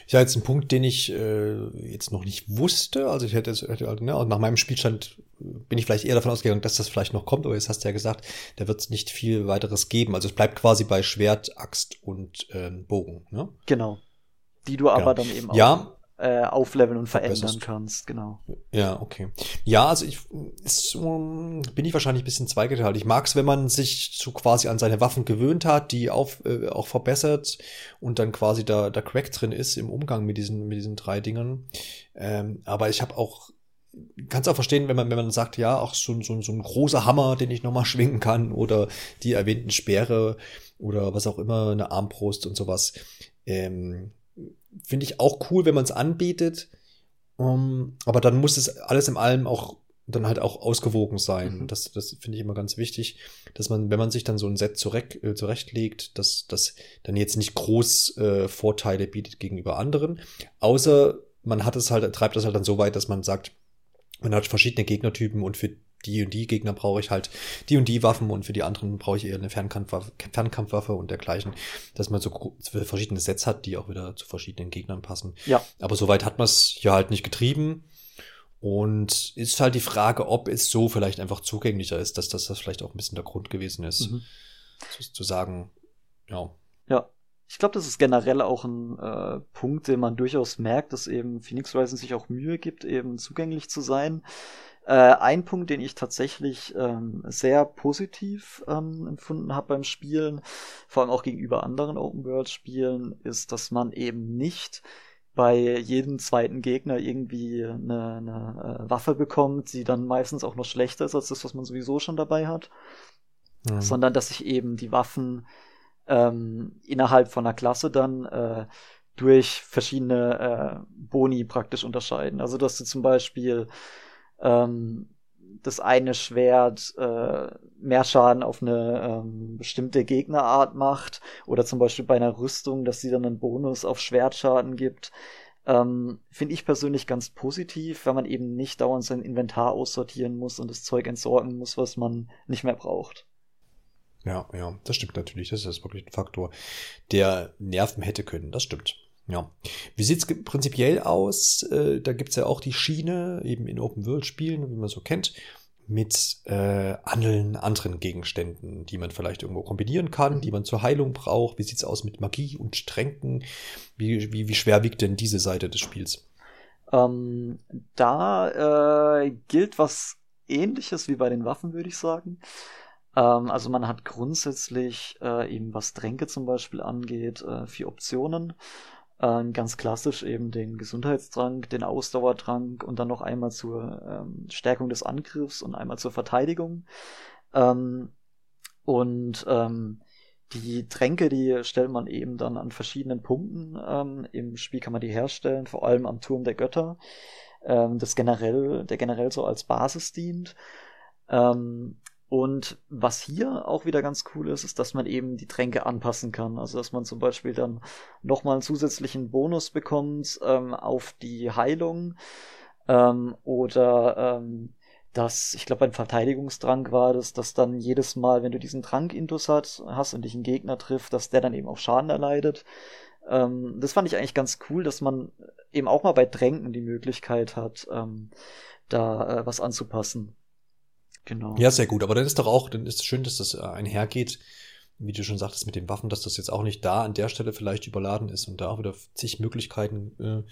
Ja, jetzt ein Punkt, den ich äh, jetzt noch nicht wusste. Also ich hätte, hätte also, ne, nach meinem Spielstand bin ich vielleicht eher davon ausgegangen, dass das vielleicht noch kommt, aber jetzt hast du ja gesagt, da wird es nicht viel weiteres geben. Also es bleibt quasi bei Schwert, Axt und ähm, Bogen. Ne? Genau. Die du aber ja. dann eben auch ja, äh, aufleveln und verändern kannst, genau. Ja, okay. Ja, also ich ist, um, bin ich wahrscheinlich ein bisschen zweigeteilt. Ich mag es, wenn man sich so quasi an seine Waffen gewöhnt hat, die auf, äh, auch verbessert und dann quasi da, da Crack drin ist im Umgang mit diesen, mit diesen drei Dingern. Ähm, aber ich habe auch kannst auch verstehen, wenn man, wenn man sagt, ja, auch so, so, so ein großer Hammer, den ich nochmal [LAUGHS] schwingen kann, oder die erwähnten Speere oder was auch immer, eine Armbrust und sowas. Ähm, finde ich auch cool, wenn man es anbietet. Um, aber dann muss es alles in allem auch dann halt auch ausgewogen sein. Mhm. Das, das finde ich immer ganz wichtig, dass man, wenn man sich dann so ein Set zurecht, äh, zurechtlegt, dass das dann jetzt nicht groß äh, Vorteile bietet gegenüber anderen. Außer man hat es halt, treibt das halt dann so weit, dass man sagt, man hat verschiedene Gegnertypen und für die und die Gegner brauche ich halt die und die Waffen und für die anderen brauche ich eher eine Fernkampfwaffe, Fernkampfwaffe und dergleichen, dass man so verschiedene Sets hat, die auch wieder zu verschiedenen Gegnern passen. Ja. Aber soweit hat man es hier halt nicht getrieben. Und ist halt die Frage, ob es so vielleicht einfach zugänglicher ist, dass das, das vielleicht auch ein bisschen der Grund gewesen ist, mhm. zu, zu, sagen, ja. Ja, ich glaube, das ist generell auch ein äh, Punkt, den man durchaus merkt, dass eben Phoenix Rising sich auch Mühe gibt, eben zugänglich zu sein. Äh, ein Punkt, den ich tatsächlich ähm, sehr positiv ähm, empfunden habe beim Spielen, vor allem auch gegenüber anderen Open-World-Spielen, ist, dass man eben nicht bei jedem zweiten Gegner irgendwie eine, eine äh, Waffe bekommt, die dann meistens auch noch schlechter ist als das, was man sowieso schon dabei hat, mhm. sondern dass sich eben die Waffen ähm, innerhalb von einer Klasse dann äh, durch verschiedene äh, Boni praktisch unterscheiden. Also dass du zum Beispiel ähm, das eine Schwert äh, mehr Schaden auf eine ähm, bestimmte Gegnerart macht oder zum Beispiel bei einer Rüstung, dass sie dann einen Bonus auf Schwertschaden gibt. Ähm, Finde ich persönlich ganz positiv, wenn man eben nicht dauernd sein Inventar aussortieren muss und das Zeug entsorgen muss, was man nicht mehr braucht. Ja, ja, das stimmt natürlich. Das ist wirklich ein Faktor, der nerven hätte können. Das stimmt. Ja. Wie sieht's prinzipiell aus? Äh, da gibt's ja auch die Schiene, eben in Open-World-Spielen, wie man so kennt, mit äh, allen anderen Gegenständen, die man vielleicht irgendwo kombinieren kann, die man zur Heilung braucht. Wie sieht's aus mit Magie und Tränken? Wie, wie, wie schwer wiegt denn diese Seite des Spiels? Ähm, da äh, gilt was ähnliches wie bei den Waffen, würde ich sagen. Ähm, also man hat grundsätzlich äh, eben was Tränke zum Beispiel angeht, äh, vier Optionen. Ähm, ganz klassisch eben den Gesundheitstrank, den Ausdauertrank und dann noch einmal zur ähm, Stärkung des Angriffs und einmal zur Verteidigung. Ähm, und ähm, die Tränke, die stellt man eben dann an verschiedenen Punkten. Ähm, Im Spiel kann man die herstellen, vor allem am Turm der Götter, ähm, das generell, der generell so als Basis dient. Ähm, und was hier auch wieder ganz cool ist, ist, dass man eben die Tränke anpassen kann. Also dass man zum Beispiel dann nochmal einen zusätzlichen Bonus bekommt ähm, auf die Heilung ähm, oder ähm, dass, ich glaube, beim Verteidigungstrank war das, dass dann jedes Mal, wenn du diesen Trank intus hast, hast und dich einen Gegner trifft, dass der dann eben auch Schaden erleidet. Ähm, das fand ich eigentlich ganz cool, dass man eben auch mal bei Tränken die Möglichkeit hat, ähm, da äh, was anzupassen. Genau. Ja, sehr gut. Aber dann ist doch auch, dann ist es schön, dass das äh, einhergeht, wie du schon sagtest, mit den Waffen, dass das jetzt auch nicht da an der Stelle vielleicht überladen ist und da auch wieder zig Möglichkeiten äh,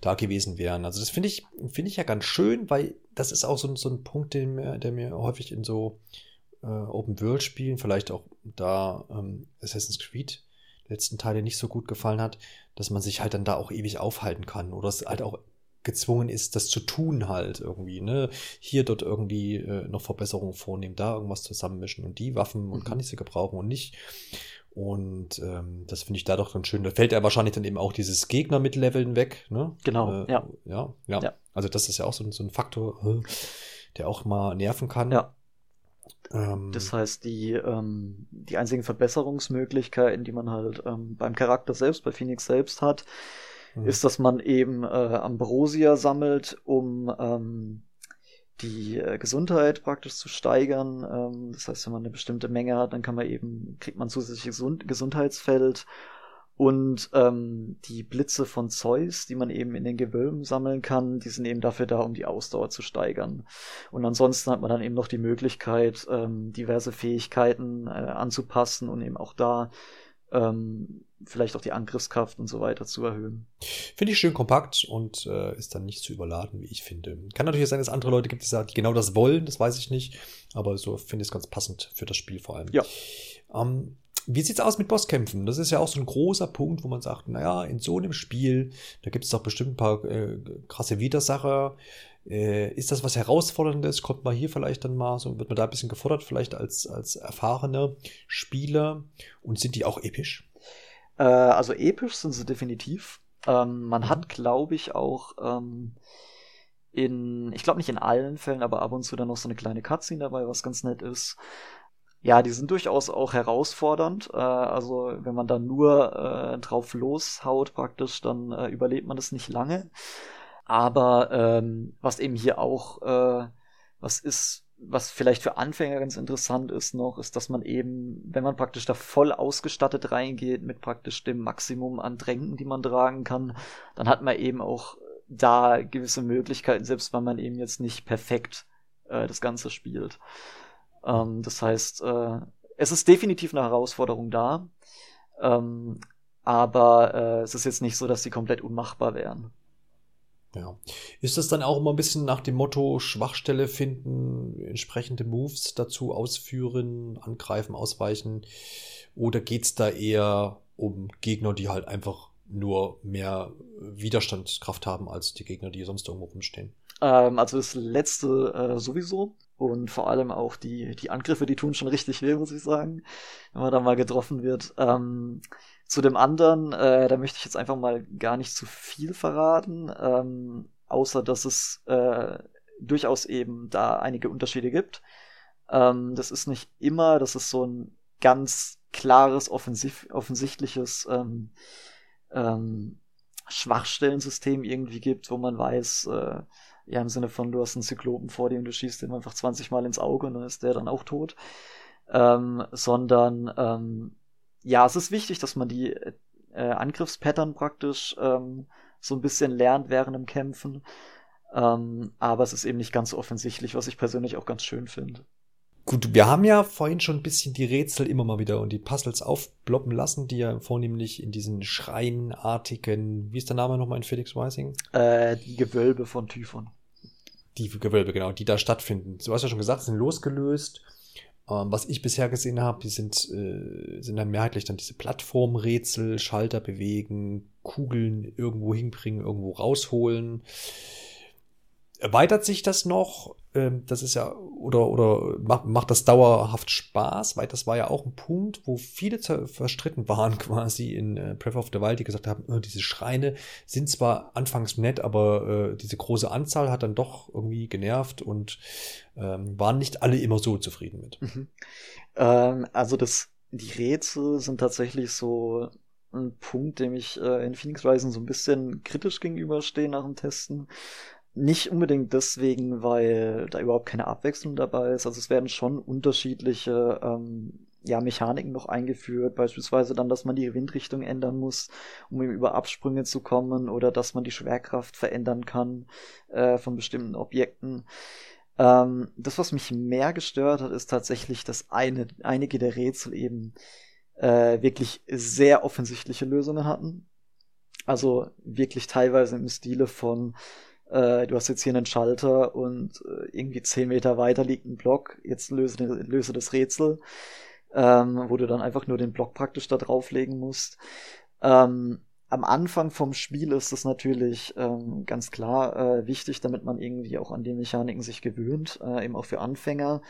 da gewesen wären. Also das finde ich, finde ich ja ganz schön, weil das ist auch so, so ein Punkt, den der mir häufig in so äh, Open-World-Spielen, vielleicht auch da ähm, Assassin's Creed letzten Teile nicht so gut gefallen hat, dass man sich halt dann da auch ewig aufhalten kann oder es halt auch gezwungen ist, das zu tun halt irgendwie, ne? Hier dort irgendwie äh, noch Verbesserungen vornehmen, da irgendwas zusammenmischen und die Waffen und mhm. kann ich sie gebrauchen und nicht. Und ähm, das finde ich da doch ganz schön. Da fällt ja wahrscheinlich dann eben auch dieses Gegner mit Leveln weg, ne? Genau, äh, ja. ja. ja. Ja, Also das ist ja auch so, so ein Faktor, äh, der auch mal nerven kann. Ja. Ähm, das heißt, die, ähm, die einzigen Verbesserungsmöglichkeiten, die man halt ähm, beim Charakter selbst, bei Phoenix selbst hat, mhm. ist, dass man eben äh, Ambrosia sammelt, um ähm, die äh, Gesundheit praktisch zu steigern. Ähm, das heißt, wenn man eine bestimmte Menge hat, dann kann man eben, kriegt man zusätzliches Gesund Gesundheitsfeld und ähm, die Blitze von Zeus, die man eben in den Gewölben sammeln kann, die sind eben dafür da, um die Ausdauer zu steigern. Und ansonsten hat man dann eben noch die Möglichkeit, ähm, diverse Fähigkeiten äh, anzupassen und eben auch da ähm, vielleicht auch die Angriffskraft und so weiter zu erhöhen. Finde ich schön kompakt und äh, ist dann nicht zu überladen, wie ich finde. Kann natürlich sein, dass es andere Leute gibt, die genau das wollen, das weiß ich nicht, aber so finde ich es ganz passend für das Spiel vor allem. Ja. Ähm, wie sieht's aus mit Bosskämpfen? Das ist ja auch so ein großer Punkt, wo man sagt, naja, in so einem Spiel, da gibt es doch bestimmt ein paar äh, krasse Widersacher. Äh, ist das was Herausforderndes? Kommt man hier vielleicht dann mal, so wird man da ein bisschen gefordert, vielleicht als, als erfahrener Spieler? Und sind die auch episch? Äh, also episch sind sie definitiv. Ähm, man hat, glaube ich, auch ähm, in, ich glaube nicht in allen Fällen, aber ab und zu dann noch so eine kleine Cutscene dabei, was ganz nett ist. Ja, die sind durchaus auch herausfordernd. Äh, also wenn man da nur äh, drauf loshaut praktisch, dann äh, überlebt man das nicht lange. Aber ähm, was eben hier auch äh, was ist, was vielleicht für Anfänger ganz interessant ist noch, ist, dass man eben, wenn man praktisch da voll ausgestattet reingeht mit praktisch dem Maximum an Tränken, die man tragen kann, dann hat man eben auch da gewisse Möglichkeiten, selbst wenn man eben jetzt nicht perfekt äh, das Ganze spielt. Ähm, das heißt, äh, es ist definitiv eine Herausforderung da, ähm, aber äh, es ist jetzt nicht so, dass sie komplett unmachbar wären. Ja. Ist das dann auch immer ein bisschen nach dem Motto Schwachstelle finden, entsprechende Moves dazu ausführen, angreifen, ausweichen? Oder geht's da eher um Gegner, die halt einfach nur mehr Widerstandskraft haben als die Gegner, die sonst irgendwo rumstehen? Ähm, also das letzte äh, sowieso. Und vor allem auch die, die Angriffe, die tun schon richtig weh, muss ich sagen, wenn man da mal getroffen wird. Ähm, zu dem anderen, äh, da möchte ich jetzt einfach mal gar nicht zu viel verraten, ähm, außer dass es äh, durchaus eben da einige Unterschiede gibt. Ähm, das ist nicht immer, dass es so ein ganz klares, offensiv, offensichtliches ähm, ähm, Schwachstellensystem irgendwie gibt, wo man weiß, äh, ja, im Sinne von, du hast einen Zyklopen vor dir und du schießt ihm einfach 20 Mal ins Auge und dann ist der dann auch tot. Ähm, sondern ähm, ja, es ist wichtig, dass man die äh, Angriffspattern praktisch ähm, so ein bisschen lernt während dem Kämpfen. Ähm, aber es ist eben nicht ganz so offensichtlich, was ich persönlich auch ganz schön finde. Gut, wir haben ja vorhin schon ein bisschen die Rätsel immer mal wieder und die Puzzles aufploppen lassen, die ja vornehmlich in diesen schreinartigen, wie ist der Name nochmal in Felix Rising? Äh, die Gewölbe von Typhon. Die Gewölbe, genau, die da stattfinden. Du hast ja schon gesagt, sind losgelöst. Ähm, was ich bisher gesehen habe, die sind, äh, sind dann mehrheitlich dann diese Plattformrätsel, Schalter bewegen, Kugeln irgendwo hinbringen, irgendwo rausholen. Erweitert sich das noch? Ähm, das ist ja, oder, oder macht, macht das dauerhaft Spaß? Weil das war ja auch ein Punkt, wo viele verstritten waren [LAUGHS] quasi in äh, Breath of the Wild, die gesagt haben, oh, diese Schreine sind zwar anfangs nett, aber äh, diese große Anzahl hat dann doch irgendwie genervt und ähm, waren nicht alle immer so zufrieden mit. Mhm. Ähm, also das, die Rätsel sind tatsächlich so ein Punkt, dem ich äh, in Phoenix Rising so ein bisschen kritisch gegenüberstehe nach dem Testen. Nicht unbedingt deswegen, weil da überhaupt keine Abwechslung dabei ist. Also es werden schon unterschiedliche ähm, ja, Mechaniken noch eingeführt, beispielsweise dann, dass man die Windrichtung ändern muss, um eben über Absprünge zu kommen, oder dass man die Schwerkraft verändern kann äh, von bestimmten Objekten. Ähm, das, was mich mehr gestört hat, ist tatsächlich, dass eine, einige der Rätsel eben äh, wirklich sehr offensichtliche Lösungen hatten. Also wirklich teilweise im Stile von äh, du hast jetzt hier einen Schalter und äh, irgendwie zehn Meter weiter liegt ein Block, jetzt löse, löse das Rätsel, ähm, wo du dann einfach nur den Block praktisch da drauflegen musst. Ähm, am Anfang vom Spiel ist das natürlich ähm, ganz klar äh, wichtig, damit man irgendwie auch an die Mechaniken sich gewöhnt, äh, eben auch für Anfänger.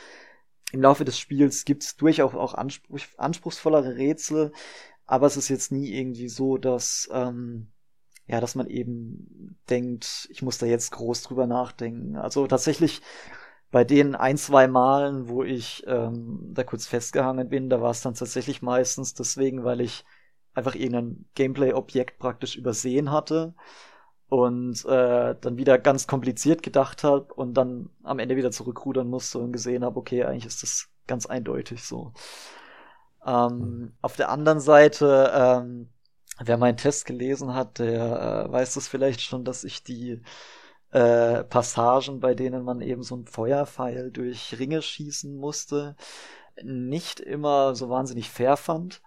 Im Laufe des Spiels gibt's durchaus auch Anspruch, anspruchsvollere Rätsel, aber es ist jetzt nie irgendwie so, dass ähm, ja, dass man eben denkt, ich muss da jetzt groß drüber nachdenken. Also tatsächlich bei den ein, zwei Malen, wo ich ähm, da kurz festgehangen bin, da war es dann tatsächlich meistens deswegen, weil ich einfach irgendein Gameplay-Objekt praktisch übersehen hatte und äh, dann wieder ganz kompliziert gedacht habe und dann am Ende wieder zurückrudern musste und gesehen habe, okay, eigentlich ist das ganz eindeutig so. Ähm, mhm. Auf der anderen Seite ähm, Wer meinen Test gelesen hat, der äh, weiß es vielleicht schon, dass ich die äh, Passagen, bei denen man eben so ein Feuerpfeil durch Ringe schießen musste, nicht immer so wahnsinnig fair fand.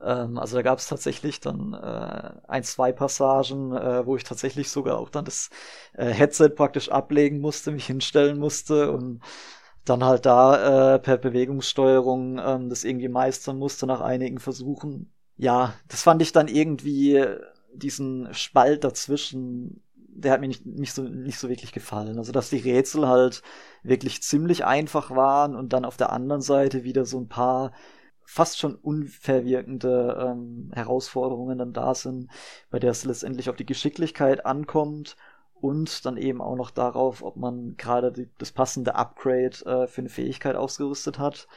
Ähm, also da gab es tatsächlich dann äh, ein, zwei Passagen, äh, wo ich tatsächlich sogar auch dann das äh, Headset praktisch ablegen musste, mich hinstellen musste und dann halt da äh, per Bewegungssteuerung ähm, das irgendwie meistern musste nach einigen Versuchen ja, das fand ich dann irgendwie diesen Spalt dazwischen, der hat mir nicht, nicht, so, nicht so wirklich gefallen. Also, dass die Rätsel halt wirklich ziemlich einfach waren und dann auf der anderen Seite wieder so ein paar fast schon unverwirkende ähm, Herausforderungen dann da sind, bei der es letztendlich auf die Geschicklichkeit ankommt und dann eben auch noch darauf, ob man gerade das passende Upgrade äh, für eine Fähigkeit ausgerüstet hat.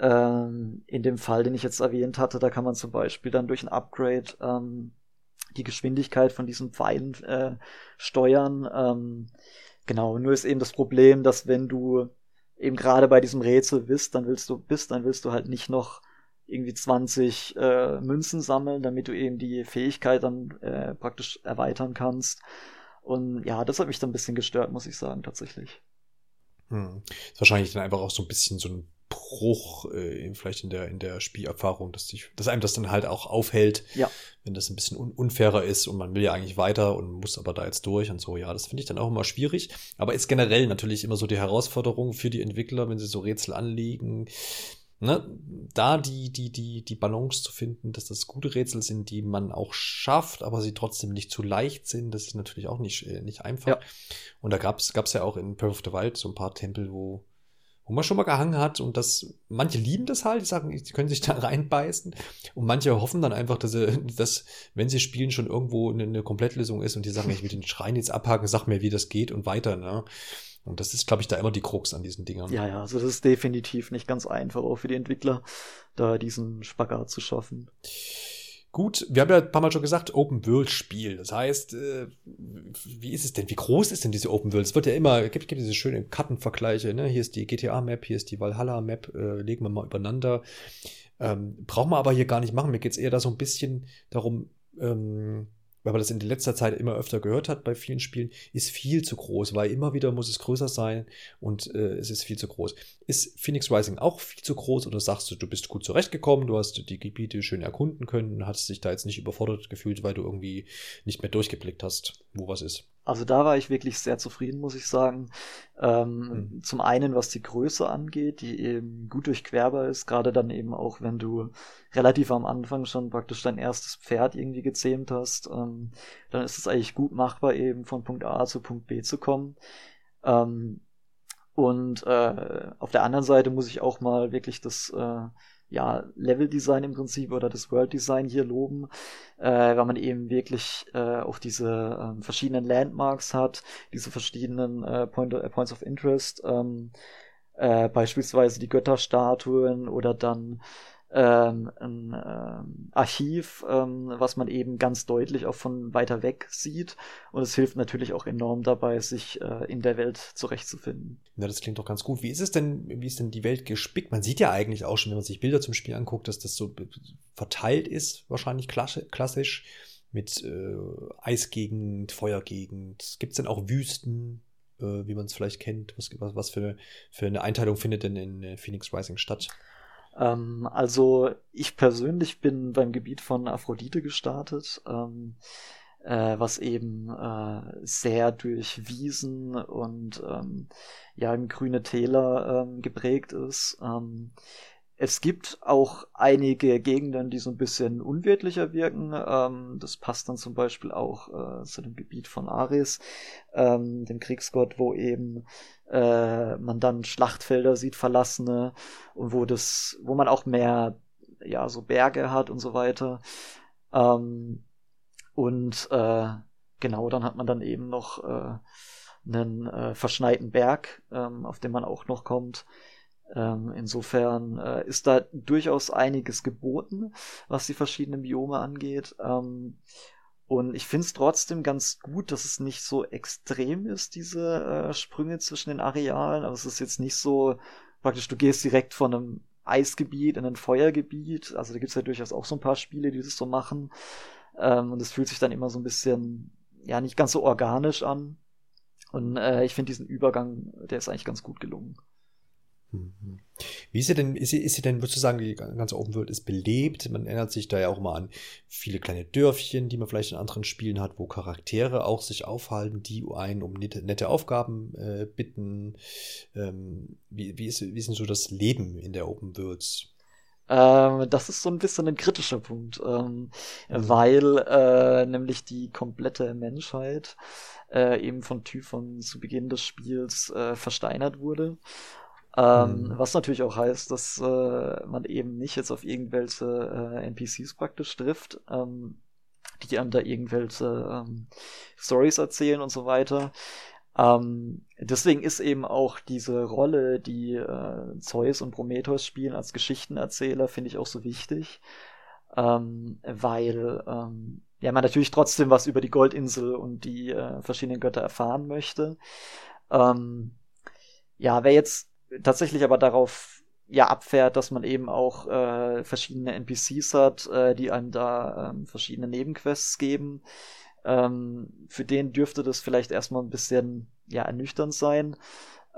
Ähm, in dem Fall, den ich jetzt erwähnt hatte, da kann man zum Beispiel dann durch ein Upgrade ähm, die Geschwindigkeit von diesen Pfeilen äh, steuern. Ähm, genau, nur ist eben das Problem, dass wenn du eben gerade bei diesem Rätsel bist, dann willst du bist, dann willst du halt nicht noch irgendwie 20 äh, Münzen sammeln, damit du eben die Fähigkeit dann äh, praktisch erweitern kannst. Und ja, das hat mich dann ein bisschen gestört, muss ich sagen, tatsächlich. Hm. Ist wahrscheinlich dann einfach auch so ein bisschen so ein Bruch äh, vielleicht in der in der Spielerfahrung, dass sich dass einem das dann halt auch aufhält, ja. wenn das ein bisschen un unfairer ist und man will ja eigentlich weiter und muss aber da jetzt durch und so. Ja, das finde ich dann auch immer schwierig, aber ist generell natürlich immer so die Herausforderung für die Entwickler, wenn sie so Rätsel anlegen, ne, da die die die die Balance zu finden, dass das gute Rätsel sind, die man auch schafft, aber sie trotzdem nicht zu leicht sind, das ist natürlich auch nicht äh, nicht einfach. Ja. Und da gab's gab's ja auch in Breath of the Wild so ein paar Tempel, wo wo man schon mal gehangen hat und das, manche lieben das halt, die sagen, sie können sich [LAUGHS] da reinbeißen und manche hoffen dann einfach, dass, sie, [LAUGHS] dass wenn sie spielen, schon irgendwo eine, eine Komplettlösung ist und die sagen, ich will den Schrein jetzt abhaken, sag mir, wie das geht und weiter, ne? Und das ist, glaube ich, da immer die Krux an diesen Dingern. Ja, ja, also das ist definitiv nicht ganz einfach, auch für die Entwickler, da diesen Spagat zu schaffen. Gut, wir haben ja ein paar Mal schon gesagt, Open-World-Spiel. Das heißt, äh, wie ist es denn? Wie groß ist denn diese Open-World? Es wird ja immer, gibt, gibt diese schönen Kartenvergleiche, ne? Hier ist die GTA-Map, hier ist die Valhalla-Map, äh, legen wir mal übereinander. Ähm, brauchen wir aber hier gar nicht machen. Mir geht's eher da so ein bisschen darum, ähm, weil man das in letzter Zeit immer öfter gehört hat bei vielen Spielen, ist viel zu groß, weil immer wieder muss es größer sein und äh, es ist viel zu groß. Ist Phoenix Rising auch viel zu groß oder sagst du, du bist gut zurechtgekommen, du hast die Gebiete schön erkunden können und hast dich da jetzt nicht überfordert gefühlt, weil du irgendwie nicht mehr durchgeblickt hast, wo was ist? Also da war ich wirklich sehr zufrieden, muss ich sagen. Ähm, mhm. Zum einen, was die Größe angeht, die eben gut durchquerbar ist, gerade dann eben auch, wenn du relativ am Anfang schon praktisch dein erstes Pferd irgendwie gezähmt hast, ähm, dann ist es eigentlich gut machbar, eben von Punkt A zu Punkt B zu kommen. Ähm, und äh, auf der anderen Seite muss ich auch mal wirklich das äh, ja, Level-Design im Prinzip oder das World-Design hier loben, äh, weil man eben wirklich äh, auch diese äh, verschiedenen Landmarks hat, diese verschiedenen äh, Point, äh, Points of Interest, ähm, äh, beispielsweise die Götterstatuen oder dann ähm, ein ähm, Archiv, ähm, was man eben ganz deutlich auch von weiter weg sieht. Und es hilft natürlich auch enorm dabei, sich äh, in der Welt zurechtzufinden. Ja, das klingt doch ganz gut. Wie ist es denn, wie ist denn die Welt gespickt? Man sieht ja eigentlich auch schon, wenn man sich Bilder zum Spiel anguckt, dass das so verteilt ist, wahrscheinlich klassisch, mit äh, Eisgegend, Feuergegend. Gibt es denn auch Wüsten, äh, wie man es vielleicht kennt? Was, was für, für eine Einteilung findet denn in äh, Phoenix Rising statt? Ähm, also ich persönlich bin beim Gebiet von Aphrodite gestartet, ähm, äh, was eben äh, sehr durch Wiesen und ähm, ja grüne Täler ähm, geprägt ist. Ähm, es gibt auch einige Gegenden, die so ein bisschen unwirtlicher wirken. Ähm, das passt dann zum Beispiel auch äh, zu dem Gebiet von Ares, ähm, dem Kriegsgott, wo eben äh, man dann Schlachtfelder sieht, verlassene, und wo das, wo man auch mehr, ja, so Berge hat und so weiter. Ähm, und äh, genau, dann hat man dann eben noch äh, einen äh, verschneiten Berg, ähm, auf den man auch noch kommt. Ähm, insofern äh, ist da durchaus einiges geboten, was die verschiedenen Biome angeht. Ähm, und ich finde es trotzdem ganz gut, dass es nicht so extrem ist, diese äh, Sprünge zwischen den Arealen. Aber es ist jetzt nicht so, praktisch, du gehst direkt von einem Eisgebiet in ein Feuergebiet. Also da gibt es ja durchaus auch so ein paar Spiele, die das so machen. Ähm, und es fühlt sich dann immer so ein bisschen, ja, nicht ganz so organisch an. Und äh, ich finde diesen Übergang, der ist eigentlich ganz gut gelungen. Wie ist sie denn, ist sie, ist sie denn, würdest du sagen, die ganze Open World ist belebt? Man erinnert sich da ja auch immer an viele kleine Dörfchen, die man vielleicht in anderen Spielen hat, wo Charaktere auch sich aufhalten, die einen um nette, nette Aufgaben äh, bitten. Ähm, wie, wie, ist, wie ist denn so das Leben in der Open Worlds? Ähm, das ist so ein bisschen ein kritischer Punkt, ähm, mhm. weil äh, nämlich die komplette Menschheit äh, eben von Typhon zu Beginn des Spiels äh, versteinert wurde ähm, mhm. Was natürlich auch heißt, dass äh, man eben nicht jetzt auf irgendwelche äh, NPCs praktisch trifft, ähm, die einem da irgendwelche ähm, Stories erzählen und so weiter. Ähm, deswegen ist eben auch diese Rolle, die äh, Zeus und Prometheus spielen als Geschichtenerzähler, finde ich auch so wichtig, ähm, weil ähm, ja man natürlich trotzdem was über die Goldinsel und die äh, verschiedenen Götter erfahren möchte. Ähm, ja, wer jetzt tatsächlich aber darauf ja abfährt, dass man eben auch äh, verschiedene NPCs hat, äh, die einem da ähm, verschiedene Nebenquests geben. Ähm, für den dürfte das vielleicht erstmal ein bisschen ja ernüchternd sein.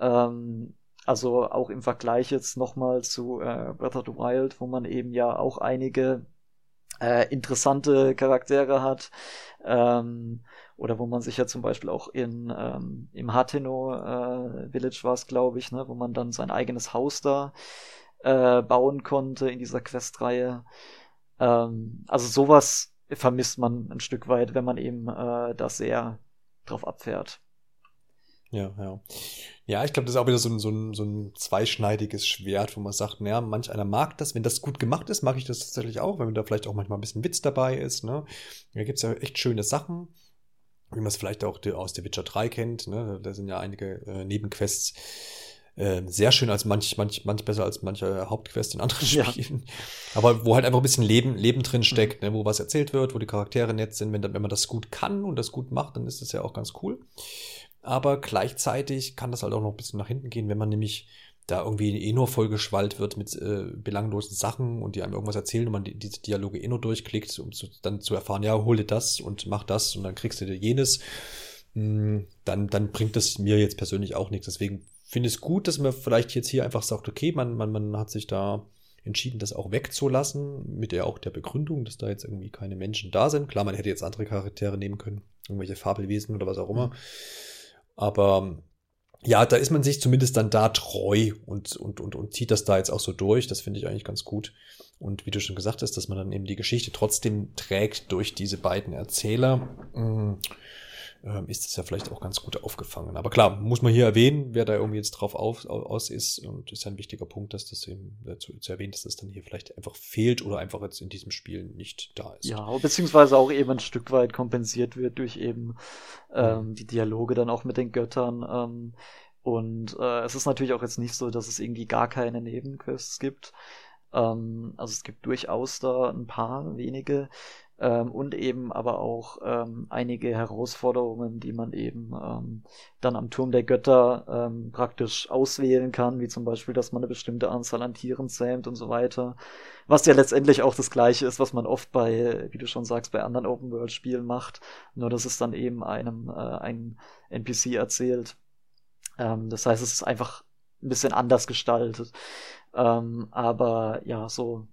Ähm, also auch im Vergleich jetzt nochmal zu äh, Breath of the Wild, wo man eben ja auch einige äh, interessante Charaktere hat. Ähm, oder wo man sich ja zum Beispiel auch in ähm, im Hateno äh, Village war es, glaube ich, ne, wo man dann sein eigenes Haus da äh, bauen konnte in dieser Questreihe. Ähm, also sowas vermisst man ein Stück weit, wenn man eben äh, da sehr drauf abfährt. Ja, ja. Ja, ich glaube, das ist auch wieder so ein, so, ein, so ein zweischneidiges Schwert, wo man sagt, naja, manch einer mag das. Wenn das gut gemacht ist, mag ich das tatsächlich auch, wenn da vielleicht auch manchmal ein bisschen Witz dabei ist. Ne? Da gibt's ja echt schöne Sachen wie man es vielleicht auch aus The Witcher 3 kennt. Ne? Da sind ja einige äh, Nebenquests äh, sehr schön als manch, manch, manch besser als manche Hauptquest in anderen [LAUGHS] Spielen. Ja. Aber wo halt einfach ein bisschen Leben, Leben drin steckt, mhm. ne? wo was erzählt wird, wo die Charaktere nett sind. Wenn, wenn man das gut kann und das gut macht, dann ist das ja auch ganz cool. Aber gleichzeitig kann das halt auch noch ein bisschen nach hinten gehen, wenn man nämlich da irgendwie eh nur vollgeschwallt wird mit äh, belanglosen Sachen und die einem irgendwas erzählen und man die, diese Dialoge eh nur durchklickt, um zu, dann zu erfahren, ja, hol dir das und mach das und dann kriegst du dir jenes, mh, hm, dann, dann bringt das mir jetzt persönlich auch nichts. Deswegen finde ich es gut, dass man vielleicht jetzt hier einfach sagt, okay, man, man, man hat sich da entschieden, das auch wegzulassen, mit der auch der Begründung, dass da jetzt irgendwie keine Menschen da sind. Klar, man hätte jetzt andere Charaktere nehmen können, irgendwelche Fabelwesen oder was auch immer. Aber ja, da ist man sich zumindest dann da treu und, und, und, und zieht das da jetzt auch so durch. Das finde ich eigentlich ganz gut. Und wie du schon gesagt hast, dass man dann eben die Geschichte trotzdem trägt durch diese beiden Erzähler. Ähm, ist das ja vielleicht auch ganz gut aufgefangen. Aber klar, muss man hier erwähnen, wer da irgendwie jetzt drauf auf, aus ist. Und ist ja ein wichtiger Punkt, dass das eben dazu zu erwähnen, dass das dann hier vielleicht einfach fehlt oder einfach jetzt in diesem Spiel nicht da ist. Ja, beziehungsweise auch eben ein Stück weit kompensiert wird durch eben ähm, die Dialoge dann auch mit den Göttern. Ähm, und äh, es ist natürlich auch jetzt nicht so, dass es irgendwie gar keine Nebenquests gibt. Ähm, also es gibt durchaus da ein paar wenige ähm, und eben aber auch ähm, einige Herausforderungen, die man eben ähm, dann am Turm der Götter ähm, praktisch auswählen kann, wie zum Beispiel, dass man eine bestimmte Anzahl an Tieren zähmt und so weiter. Was ja letztendlich auch das gleiche ist, was man oft bei, wie du schon sagst, bei anderen Open-World-Spielen macht, nur dass es dann eben einem äh, ein NPC erzählt. Ähm, das heißt, es ist einfach ein bisschen anders gestaltet. Ähm, aber ja, so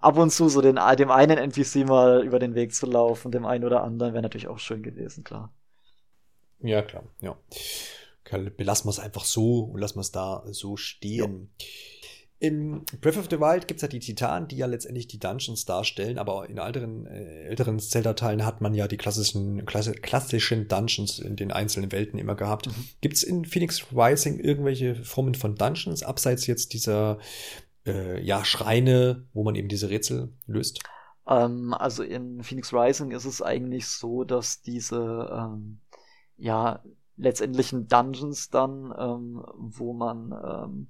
ab und zu so den, dem einen NPC mal über den Weg zu laufen, dem einen oder anderen, wäre natürlich auch schön gewesen, klar. Ja, klar, ja. Belassen wir es einfach so und lassen wir es da so stehen. Ja. In Breath of the Wild gibt es ja die Titanen, die ja letztendlich die Dungeons darstellen, aber in älteren, äh, älteren Zelda-Teilen hat man ja die klassischen, klassischen Dungeons in den einzelnen Welten immer gehabt. Mhm. Gibt es in Phoenix Rising irgendwelche Formen von Dungeons, abseits jetzt dieser äh, ja, Schreine, wo man eben diese Rätsel löst? Ähm, also in Phoenix Rising ist es eigentlich so, dass diese ähm, ja letztendlichen Dungeons dann, ähm, wo man ähm,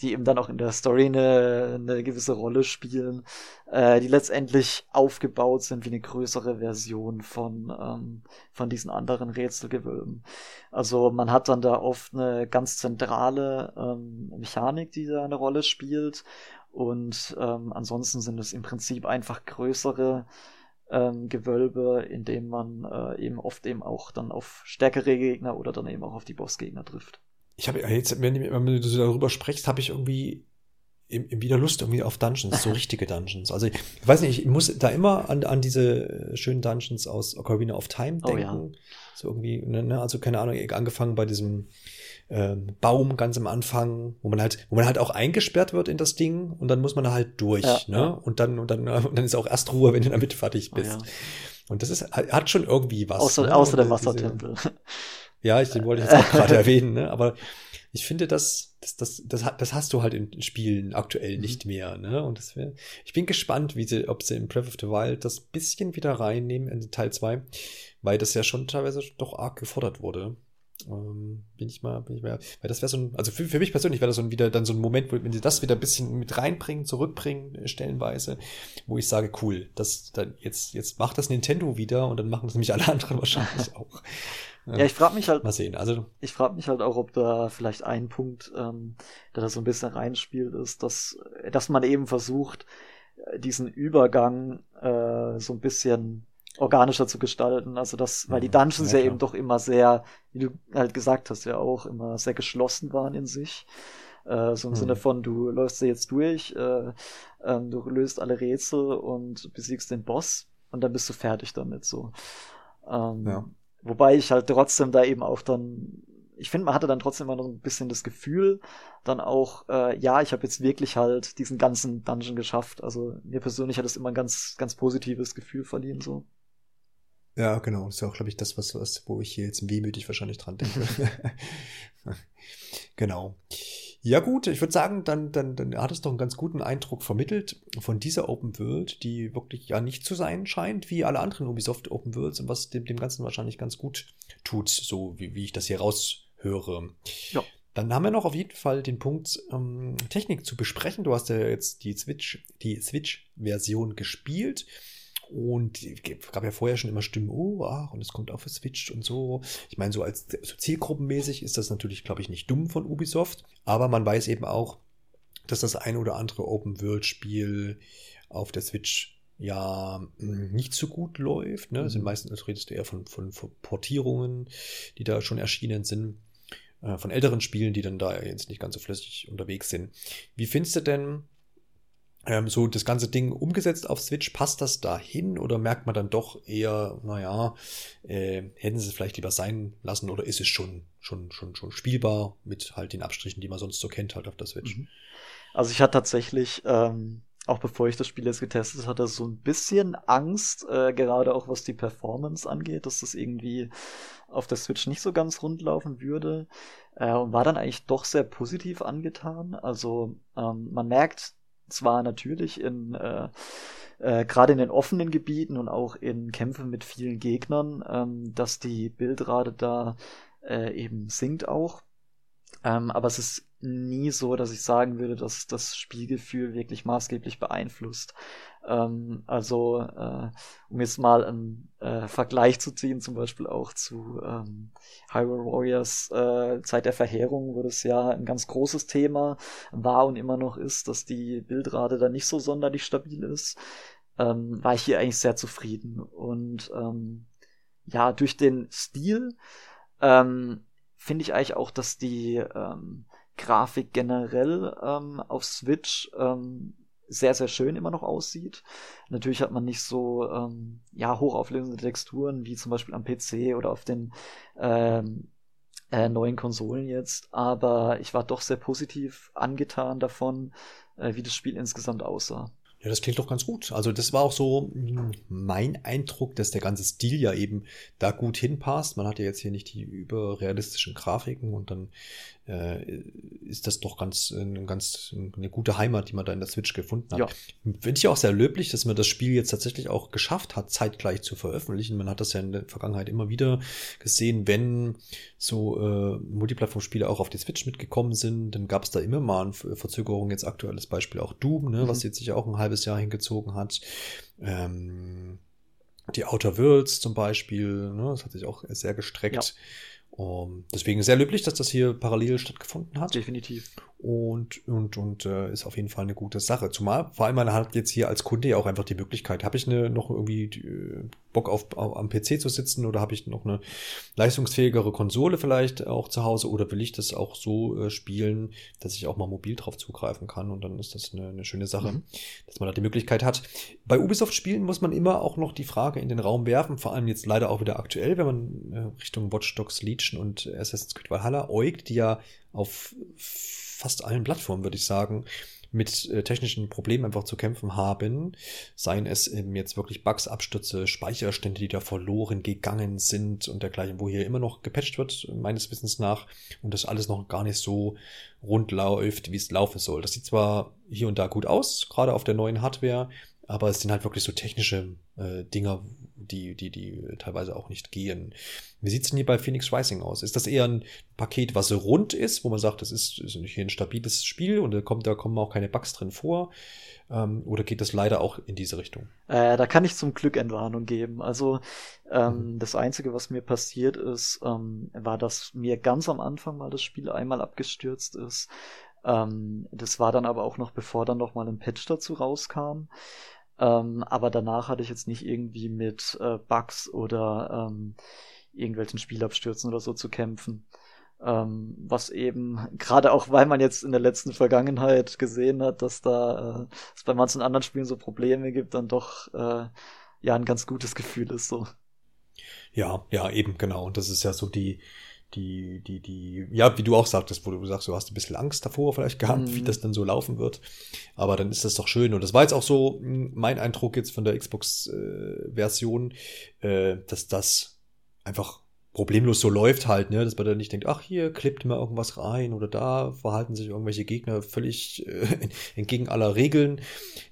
die eben dann auch in der Story eine, eine gewisse Rolle spielen, äh, die letztendlich aufgebaut sind wie eine größere Version von, ähm, von diesen anderen Rätselgewölben. Also man hat dann da oft eine ganz zentrale ähm, Mechanik, die da eine Rolle spielt und ähm, ansonsten sind es im Prinzip einfach größere ähm, Gewölbe, in denen man äh, eben oft eben auch dann auf stärkere Gegner oder dann eben auch auf die Bossgegner trifft ich habe jetzt, wenn, wenn du darüber sprichst, habe ich irgendwie wieder Lust irgendwie auf Dungeons, so [LAUGHS] richtige Dungeons. Also ich weiß nicht, ich muss da immer an, an diese schönen Dungeons aus Ocarina of Time denken. Oh, ja. So irgendwie, ne, ne, also keine Ahnung, angefangen bei diesem ähm, Baum ganz am Anfang, wo man halt, wo man halt auch eingesperrt wird in das Ding und dann muss man da halt durch, ja, ne? Ja. Und dann, und dann, und dann ist auch erst Ruhe, wenn du damit fertig oh bist. Oh. Und das ist, hat schon irgendwie was. Außer, ne? außer der Wassertempel. [LAUGHS] Ja, ich, den wollte ich jetzt auch gerade [LAUGHS] erwähnen, ne? aber ich finde, das, das, das, das, das hast du halt in Spielen aktuell mhm. nicht mehr. Ne? Und das wär, ich bin gespannt, wie sie, ob sie in Breath of the Wild das bisschen wieder reinnehmen in Teil 2, weil das ja schon teilweise doch arg gefordert wurde. Ähm, bin ich mal, bin ich mal, weil das wäre so ein, also für, für mich persönlich wäre das so ein, wieder dann so ein Moment, wo, wenn sie das wieder ein bisschen mit reinbringen, zurückbringen, äh, stellenweise, wo ich sage, cool, das, dann, jetzt, jetzt macht das Nintendo wieder und dann machen das nämlich alle [LAUGHS] anderen wahrscheinlich [LAUGHS] auch. Ja, ich frage mich halt. Mal sehen. Also ich frage mich halt auch, ob da vielleicht ein Punkt, ähm, der da so ein bisschen reinspielt, ist, dass dass man eben versucht, diesen Übergang äh, so ein bisschen organischer zu gestalten. Also das, weil die mhm. Dungeons ja, ja eben doch immer sehr, wie du halt gesagt hast, ja auch immer sehr geschlossen waren in sich. Äh, so im hm. Sinne von, du läufst sie jetzt durch, äh, ähm, du löst alle Rätsel und besiegst den Boss und dann bist du fertig damit so. Ähm, ja. Wobei ich halt trotzdem da eben auch dann, ich finde, man hatte dann trotzdem immer noch ein bisschen das Gefühl, dann auch, äh, ja, ich habe jetzt wirklich halt diesen ganzen Dungeon geschafft. Also mir persönlich hat es immer ein ganz, ganz positives Gefühl verliehen so. Ja, genau. Das ist ja auch, glaube ich, das, was, was, wo ich hier jetzt wehmütig wahrscheinlich dran denke. [LAUGHS] [LAUGHS] genau. Ja gut, ich würde sagen, dann, dann, dann hat es doch einen ganz guten Eindruck vermittelt von dieser Open World, die wirklich ja nicht zu sein scheint wie alle anderen Ubisoft Open Worlds und was dem, dem Ganzen wahrscheinlich ganz gut tut, so wie, wie ich das hier raushöre. Ja. Dann haben wir noch auf jeden Fall den Punkt ähm, Technik zu besprechen. Du hast ja jetzt die Switch, die Switch-Version gespielt. Und es gab ja vorher schon immer Stimmen, oh, ach, und es kommt auf Switch und so. Ich meine, so als so zielgruppenmäßig ist das natürlich, glaube ich, nicht dumm von Ubisoft. Aber man weiß eben auch, dass das ein oder andere Open-World-Spiel auf der Switch ja hm, nicht so gut läuft. Ne? Mhm. Sind meistens, also redest du eher von, von, von Portierungen, die da schon erschienen sind äh, von älteren Spielen, die dann da jetzt nicht ganz so flüssig unterwegs sind. Wie findest du denn ähm, so das ganze Ding umgesetzt auf Switch, passt das da hin oder merkt man dann doch eher, naja, äh, hätten sie es vielleicht lieber sein lassen oder ist es schon, schon, schon, schon spielbar mit halt den Abstrichen, die man sonst so kennt halt auf der Switch? Mhm. Also ich hatte tatsächlich, ähm, auch bevor ich das Spiel jetzt getestet hatte, so ein bisschen Angst, äh, gerade auch was die Performance angeht, dass das irgendwie auf der Switch nicht so ganz rund laufen würde. Äh, und war dann eigentlich doch sehr positiv angetan. Also ähm, man merkt zwar natürlich in äh, äh, gerade in den offenen Gebieten und auch in Kämpfen mit vielen Gegnern, ähm, dass die Bildrate da äh, eben sinkt auch. Ähm, aber es ist nie so, dass ich sagen würde, dass das Spielgefühl wirklich maßgeblich beeinflusst. Ähm, also, äh, um jetzt mal einen äh, Vergleich zu ziehen, zum Beispiel auch zu ähm, Hyrule Warriors äh, Zeit der Verheerung, wo das ja ein ganz großes Thema war und immer noch ist, dass die Bildrate da nicht so sonderlich stabil ist, ähm, war ich hier eigentlich sehr zufrieden. Und ähm, ja, durch den Stil ähm, finde ich eigentlich auch, dass die ähm, Grafik generell ähm, auf Switch ähm, sehr, sehr schön immer noch aussieht. Natürlich hat man nicht so ähm, ja, hochauflösende Texturen wie zum Beispiel am PC oder auf den ähm, äh, neuen Konsolen jetzt, aber ich war doch sehr positiv angetan davon, äh, wie das Spiel insgesamt aussah. Ja, das klingt doch ganz gut. Also das war auch so hm, mein Eindruck, dass der ganze Stil ja eben da gut hinpasst. Man hat ja jetzt hier nicht die überrealistischen Grafiken und dann ist das doch ganz, eine ganz eine gute Heimat, die man da in der Switch gefunden hat. Ja. Finde ich auch sehr löblich, dass man das Spiel jetzt tatsächlich auch geschafft hat, zeitgleich zu veröffentlichen. Man hat das ja in der Vergangenheit immer wieder gesehen, wenn so äh, Multiplattform-Spiele auch auf die Switch mitgekommen sind, dann gab es da immer mal eine Verzögerung. Jetzt aktuelles Beispiel auch Doom, ne, mhm. was jetzt sich auch ein halbes Jahr hingezogen hat. Ähm, die Outer Worlds zum Beispiel, ne, das hat sich auch sehr gestreckt. Ja. Um, deswegen sehr löblich, dass das hier parallel stattgefunden hat. Definitiv. Und, und, und äh, ist auf jeden Fall eine gute Sache. Zumal, vor allem, man hat jetzt hier als Kunde ja auch einfach die Möglichkeit, habe ich eine, noch irgendwie äh, Bock auf, auf, am PC zu sitzen oder habe ich noch eine leistungsfähigere Konsole vielleicht auch zu Hause oder will ich das auch so äh, spielen, dass ich auch mal mobil drauf zugreifen kann und dann ist das eine, eine schöne Sache, mhm. dass man da die Möglichkeit hat. Bei Ubisoft-Spielen muss man immer auch noch die Frage in den Raum werfen, vor allem jetzt leider auch wieder aktuell, wenn man äh, Richtung Watch Dogs Legion und Assassin's Creed Valhalla äugt, die ja auf fast allen Plattformen, würde ich sagen, mit äh, technischen Problemen einfach zu kämpfen haben. Seien es eben jetzt wirklich Bugs, Abstürze, Speicherstände, die da verloren gegangen sind und dergleichen, wo hier immer noch gepatcht wird, meines Wissens nach, und das alles noch gar nicht so rund läuft, wie es laufen soll. Das sieht zwar hier und da gut aus, gerade auf der neuen Hardware, aber es sind halt wirklich so technische äh, Dinger, die, die, die teilweise auch nicht gehen. Wie sieht's denn hier bei Phoenix Rising aus? Ist das eher ein Paket, was rund ist, wo man sagt, das ist, ist hier ein stabiles Spiel und da, kommt, da kommen auch keine Bugs drin vor? Ähm, oder geht das leider auch in diese Richtung? Äh, da kann ich zum Glück Entwarnung geben. Also ähm, mhm. das Einzige, was mir passiert ist, ähm, war, dass mir ganz am Anfang mal das Spiel einmal abgestürzt ist. Ähm, das war dann aber auch noch, bevor dann noch mal ein Patch dazu rauskam. Ähm, aber danach hatte ich jetzt nicht irgendwie mit äh, Bugs oder ähm, irgendwelchen Spielabstürzen oder so zu kämpfen. Ähm, was eben, [LAUGHS] gerade auch weil man jetzt in der letzten Vergangenheit gesehen hat, dass da äh, es bei manchen anderen Spielen so Probleme gibt, dann doch äh, ja ein ganz gutes Gefühl ist so. Ja, ja, eben, genau. Und das ist ja so die, die, die, die, ja, wie du auch sagtest, wo du sagst, du hast ein bisschen Angst davor vielleicht gehabt, mm. wie mhm. das dann so laufen wird. Aber dann ist das doch schön. Und das war jetzt auch so hm, mein Eindruck jetzt von der Xbox-Version, äh, äh, dass das einfach problemlos so läuft halt, ne, dass man da nicht denkt, ach hier klippt mal irgendwas rein oder da verhalten sich irgendwelche Gegner völlig äh, entgegen aller Regeln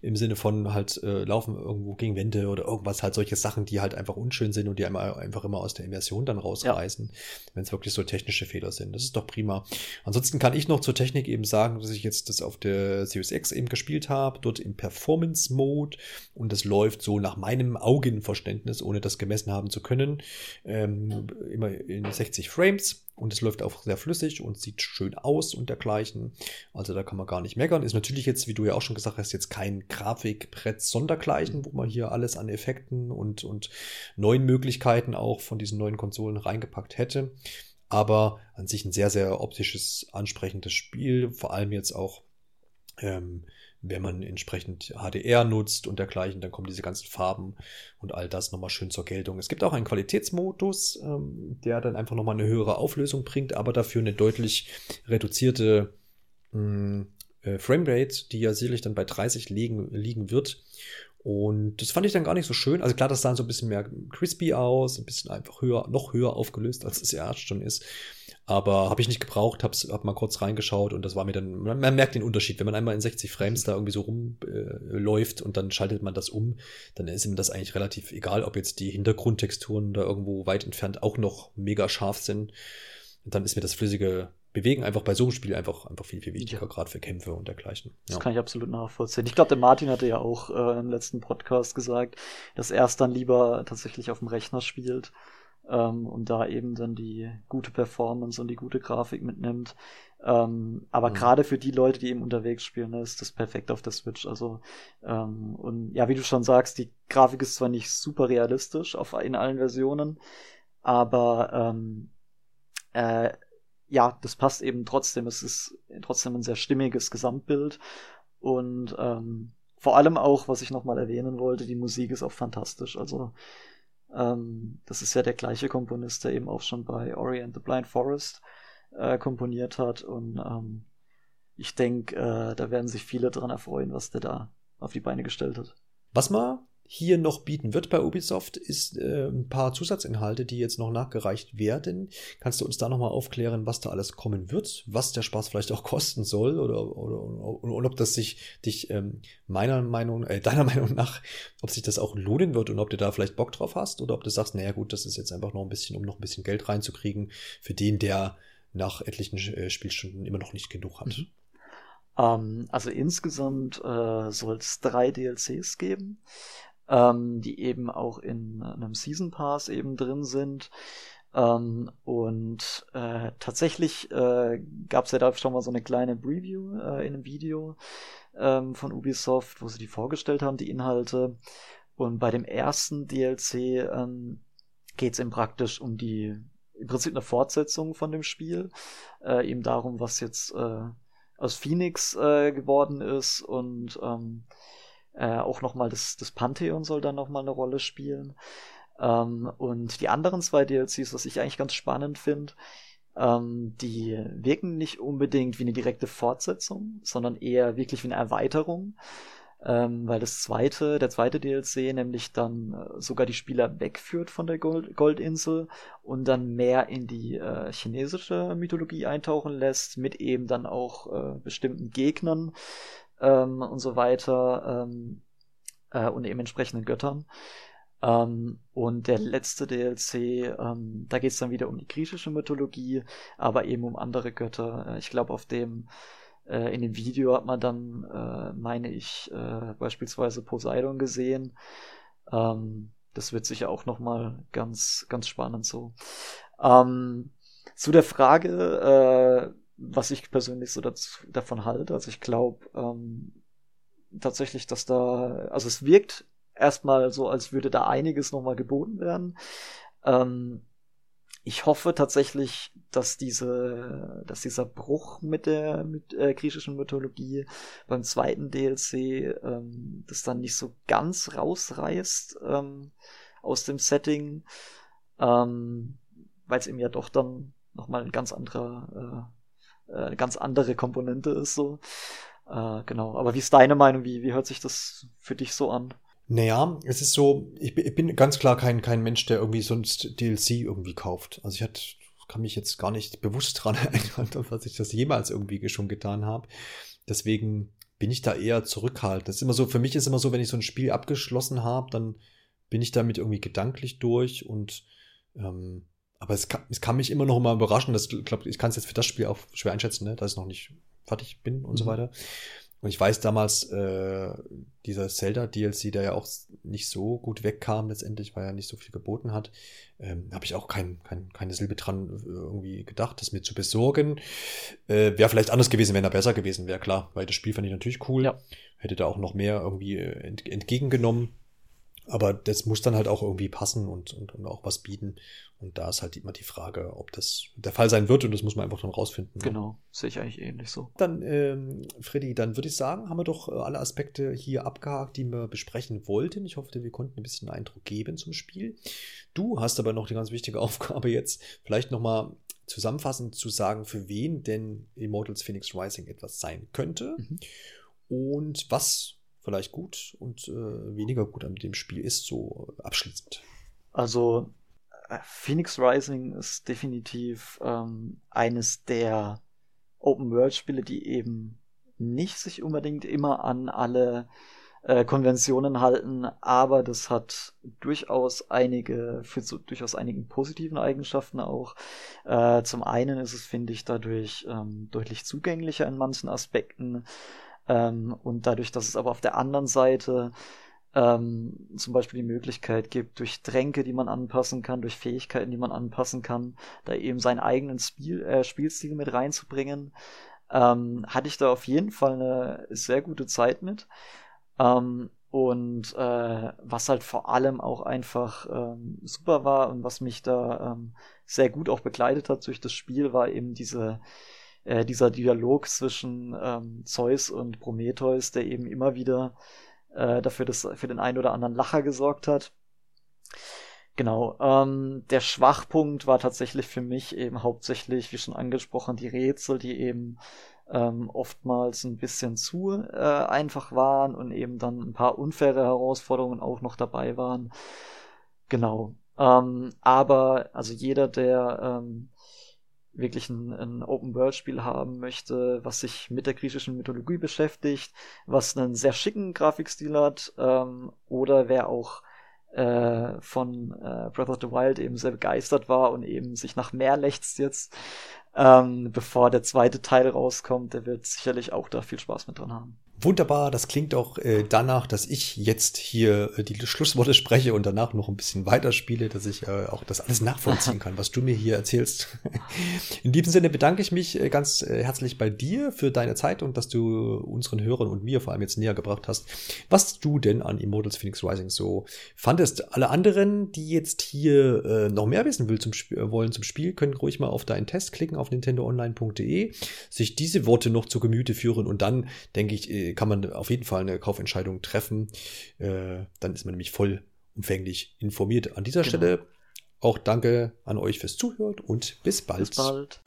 im Sinne von halt äh, laufen irgendwo gegen Wände oder irgendwas halt solche Sachen, die halt einfach unschön sind und die einmal einfach immer aus der Immersion dann rausreißen, ja. wenn es wirklich so technische Fehler sind. Das ist doch prima. Ansonsten kann ich noch zur Technik eben sagen, dass ich jetzt das auf der Series X eben gespielt habe, dort im Performance Mode und das läuft so nach meinem Augenverständnis, ohne das gemessen haben zu können. Ähm, immer in 60 Frames und es läuft auch sehr flüssig und sieht schön aus und dergleichen. Also da kann man gar nicht meckern. Ist natürlich jetzt, wie du ja auch schon gesagt hast, jetzt kein Grafikbrett sondergleichen, wo man hier alles an Effekten und, und neuen Möglichkeiten auch von diesen neuen Konsolen reingepackt hätte. Aber an sich ein sehr, sehr optisches, ansprechendes Spiel. Vor allem jetzt auch ähm, wenn man entsprechend HDR nutzt und dergleichen, dann kommen diese ganzen Farben und all das nochmal schön zur Geltung. Es gibt auch einen Qualitätsmodus, ähm, der dann einfach nochmal eine höhere Auflösung bringt, aber dafür eine deutlich reduzierte mh, mm, äh, Framerate, die ja sicherlich dann bei 30 liegen, liegen wird. Und das fand ich dann gar nicht so schön. Also klar, das sah so ein bisschen mehr crispy aus, ein bisschen einfach höher, noch höher aufgelöst, als es ja schon ist. Aber habe ich nicht gebraucht, hab's, hab mal kurz reingeschaut und das war mir dann, man, man merkt den Unterschied. Wenn man einmal in 60 Frames da irgendwie so rumläuft äh, und dann schaltet man das um, dann ist ihm das eigentlich relativ egal, ob jetzt die Hintergrundtexturen da irgendwo weit entfernt auch noch mega scharf sind. Und dann ist mir das flüssige Bewegen einfach bei so einem Spiel einfach, einfach viel, viel wichtiger, ja. gerade für Kämpfe und dergleichen. Ja. Das kann ich absolut nachvollziehen. Ich glaube, der Martin hatte ja auch äh, im letzten Podcast gesagt, dass er es dann lieber tatsächlich auf dem Rechner spielt ähm, und da eben dann die gute Performance und die gute Grafik mitnimmt. Ähm, aber mhm. gerade für die Leute, die eben unterwegs spielen, ne, ist das perfekt auf der Switch. Also ähm, und ja, wie du schon sagst, die Grafik ist zwar nicht super realistisch auf in allen Versionen, aber ähm, äh, ja, das passt eben trotzdem. Es ist trotzdem ein sehr stimmiges Gesamtbild und ähm, vor allem auch, was ich nochmal erwähnen wollte, die Musik ist auch fantastisch. Also ähm, das ist ja der gleiche Komponist, der eben auch schon bei Ori and the Blind Forest äh, komponiert hat. Und ähm, ich denke, äh, da werden sich viele dran erfreuen, was der da auf die Beine gestellt hat. Was man hier noch bieten wird bei Ubisoft, ist äh, ein paar Zusatzinhalte, die jetzt noch nachgereicht werden. Kannst du uns da nochmal aufklären, was da alles kommen wird, was der Spaß vielleicht auch [LAUGHS] kosten soll oder, oder, oder und ob das sich dich ähm, meiner Meinung, äh, deiner [LAUGHS] Meinung nach, ob sich das auch lohnen wird und ob du da vielleicht Bock drauf hast oder ob du sagst, naja gut, das ist jetzt einfach noch ein bisschen, um noch ein bisschen Geld reinzukriegen für den, der nach etlichen äh, Spielstunden immer noch nicht genug hat. Mhm. Um, also insgesamt äh, soll es drei DLCs geben ähm, die eben auch in einem Season Pass eben drin sind. Ähm, und äh, tatsächlich äh, gab es ja da schon mal so eine kleine Preview äh, in einem Video ähm, von Ubisoft, wo sie die vorgestellt haben, die Inhalte. Und bei dem ersten DLC ähm, geht es eben praktisch um die, im Prinzip eine Fortsetzung von dem Spiel, äh, eben darum, was jetzt äh, aus Phoenix äh, geworden ist und ähm, äh, auch nochmal das, das Pantheon soll dann nochmal eine Rolle spielen. Ähm, und die anderen zwei DLCs, was ich eigentlich ganz spannend finde, ähm, die wirken nicht unbedingt wie eine direkte Fortsetzung, sondern eher wirklich wie eine Erweiterung. Ähm, weil das zweite, der zweite DLC nämlich dann äh, sogar die Spieler wegführt von der Gold Goldinsel und dann mehr in die äh, chinesische Mythologie eintauchen lässt, mit eben dann auch äh, bestimmten Gegnern, ähm, und so weiter ähm, äh, und eben entsprechenden Göttern. Ähm, und der letzte DLC, ähm, da geht es dann wieder um die griechische Mythologie, aber eben um andere Götter. Äh, ich glaube, auf dem äh, in dem Video hat man dann, äh, meine ich, äh, beispielsweise Poseidon gesehen. Ähm, das wird sicher auch noch mal ganz, ganz spannend so. Ähm, zu der Frage, äh, was ich persönlich so dazu, davon halte. Also ich glaube ähm, tatsächlich, dass da, also es wirkt erstmal so, als würde da einiges nochmal geboten werden. Ähm, ich hoffe tatsächlich, dass diese, dass dieser Bruch mit der mit, äh, griechischen Mythologie beim zweiten DLC ähm, das dann nicht so ganz rausreißt ähm, aus dem Setting, ähm, weil es eben ja doch dann nochmal ein ganz anderer äh, äh, ganz andere Komponente ist so. Äh, genau. Aber wie ist deine Meinung? Wie, wie hört sich das für dich so an? Naja, es ist so, ich, ich bin ganz klar kein, kein Mensch, der irgendwie sonst DLC irgendwie kauft. Also ich hatte, kann mich jetzt gar nicht bewusst [LAUGHS] dran erinnern, dass ich das jemals irgendwie schon getan habe. Deswegen bin ich da eher zurückhaltend. Das ist immer so, für mich ist immer so, wenn ich so ein Spiel abgeschlossen habe, dann bin ich damit irgendwie gedanklich durch und ähm, aber es kann, es kann mich immer noch mal überraschen. Das, ich glaube, ich kann es jetzt für das Spiel auch schwer einschätzen, ne? dass ich noch nicht fertig bin und mhm. so weiter. Und ich weiß damals, äh, dieser Zelda-DLC, der ja auch nicht so gut wegkam letztendlich, weil er nicht so viel geboten hat, ähm, habe ich auch kein, kein, keine Silbe dran äh, irgendwie gedacht, das mir zu besorgen. Äh, wäre vielleicht anders gewesen, wenn er besser gewesen wäre, klar, weil das Spiel fand ich natürlich cool. Ja. Hätte da auch noch mehr irgendwie äh, ent entgegengenommen. Aber das muss dann halt auch irgendwie passen und, und, und auch was bieten. Und da ist halt immer die Frage, ob das der Fall sein wird und das muss man einfach dann rausfinden. Ne? Genau, ne? sehe ich eigentlich ähnlich so. Dann, ähm, Freddy, dann würde ich sagen, haben wir doch äh, alle Aspekte hier abgehakt, die wir besprechen wollten. Ich hoffe, wir konnten ein bisschen Eindruck geben zum Spiel. Du hast aber noch die ganz wichtige [LAUGHS] Aufgabe jetzt, vielleicht nochmal zusammenfassend zu sagen, für wen denn Immortals Phoenix Rising etwas sein könnte. Mhm. Und was vielleicht gut und äh, weniger gut an dem Spiel ist, so abschließend. Also äh, Phoenix Rising ist definitiv ähm, eines der Open-World-Spiele, die eben nicht sich unbedingt immer an alle äh, Konventionen halten, aber das hat durchaus einige, für so, durchaus einigen positiven Eigenschaften auch. Äh, zum einen ist es, finde ich, dadurch ähm, deutlich zugänglicher in manchen Aspekten. Ähm, und dadurch, dass es aber auf der anderen Seite ähm, zum Beispiel die Möglichkeit gibt, durch Tränke, die man anpassen kann, durch Fähigkeiten, die man anpassen kann, da eben seinen eigenen Spiel, äh, Spielstil mit reinzubringen, ähm, hatte ich da auf jeden Fall eine sehr gute Zeit mit. Ähm, und äh, was halt vor allem auch einfach ähm, super war und was mich da ähm, sehr gut auch begleitet hat durch das Spiel, war eben diese äh, dieser Dialog zwischen ähm, Zeus und Prometheus, der eben immer wieder äh, dafür das, für den einen oder anderen Lacher gesorgt hat. Genau, ähm, der Schwachpunkt war tatsächlich für mich eben hauptsächlich, wie schon angesprochen, die Rätsel, die eben ähm, oftmals ein bisschen zu äh, einfach waren und eben dann ein paar unfaire Herausforderungen auch noch dabei waren. Genau. Ähm, aber also jeder, der ähm, wirklich ein, ein Open-World-Spiel haben möchte, was sich mit der griechischen Mythologie beschäftigt, was einen sehr schicken Grafikstil hat, ähm, oder wer auch äh, von äh, Breath of the Wild eben sehr begeistert war und eben sich nach mehr lechzt jetzt, ähm, bevor der zweite Teil rauskommt, der wird sicherlich auch da viel Spaß mit dran haben. Wunderbar, das klingt auch äh, danach, dass ich jetzt hier äh, die Schlussworte spreche und danach noch ein bisschen weiterspiele, dass ich äh, auch das alles nachvollziehen [LAUGHS] kann, was du mir hier erzählst. [LAUGHS] In diesem Sinne bedanke ich mich äh, ganz äh, herzlich bei dir für deine Zeit und dass du unseren Hörern und mir vor allem jetzt näher gebracht hast, was du denn an Immortals Phoenix Rising so fandest. Alle anderen, die jetzt hier äh, noch mehr wissen will zum Sp wollen zum Spiel, können ruhig mal auf deinen Test klicken auf nintendoonline.de, sich diese Worte noch zu Gemüte führen und dann denke ich, kann man auf jeden Fall eine Kaufentscheidung treffen. Äh, dann ist man nämlich vollumfänglich informiert. An dieser genau. Stelle auch danke an euch fürs Zuhören und bis bald. Bis bald.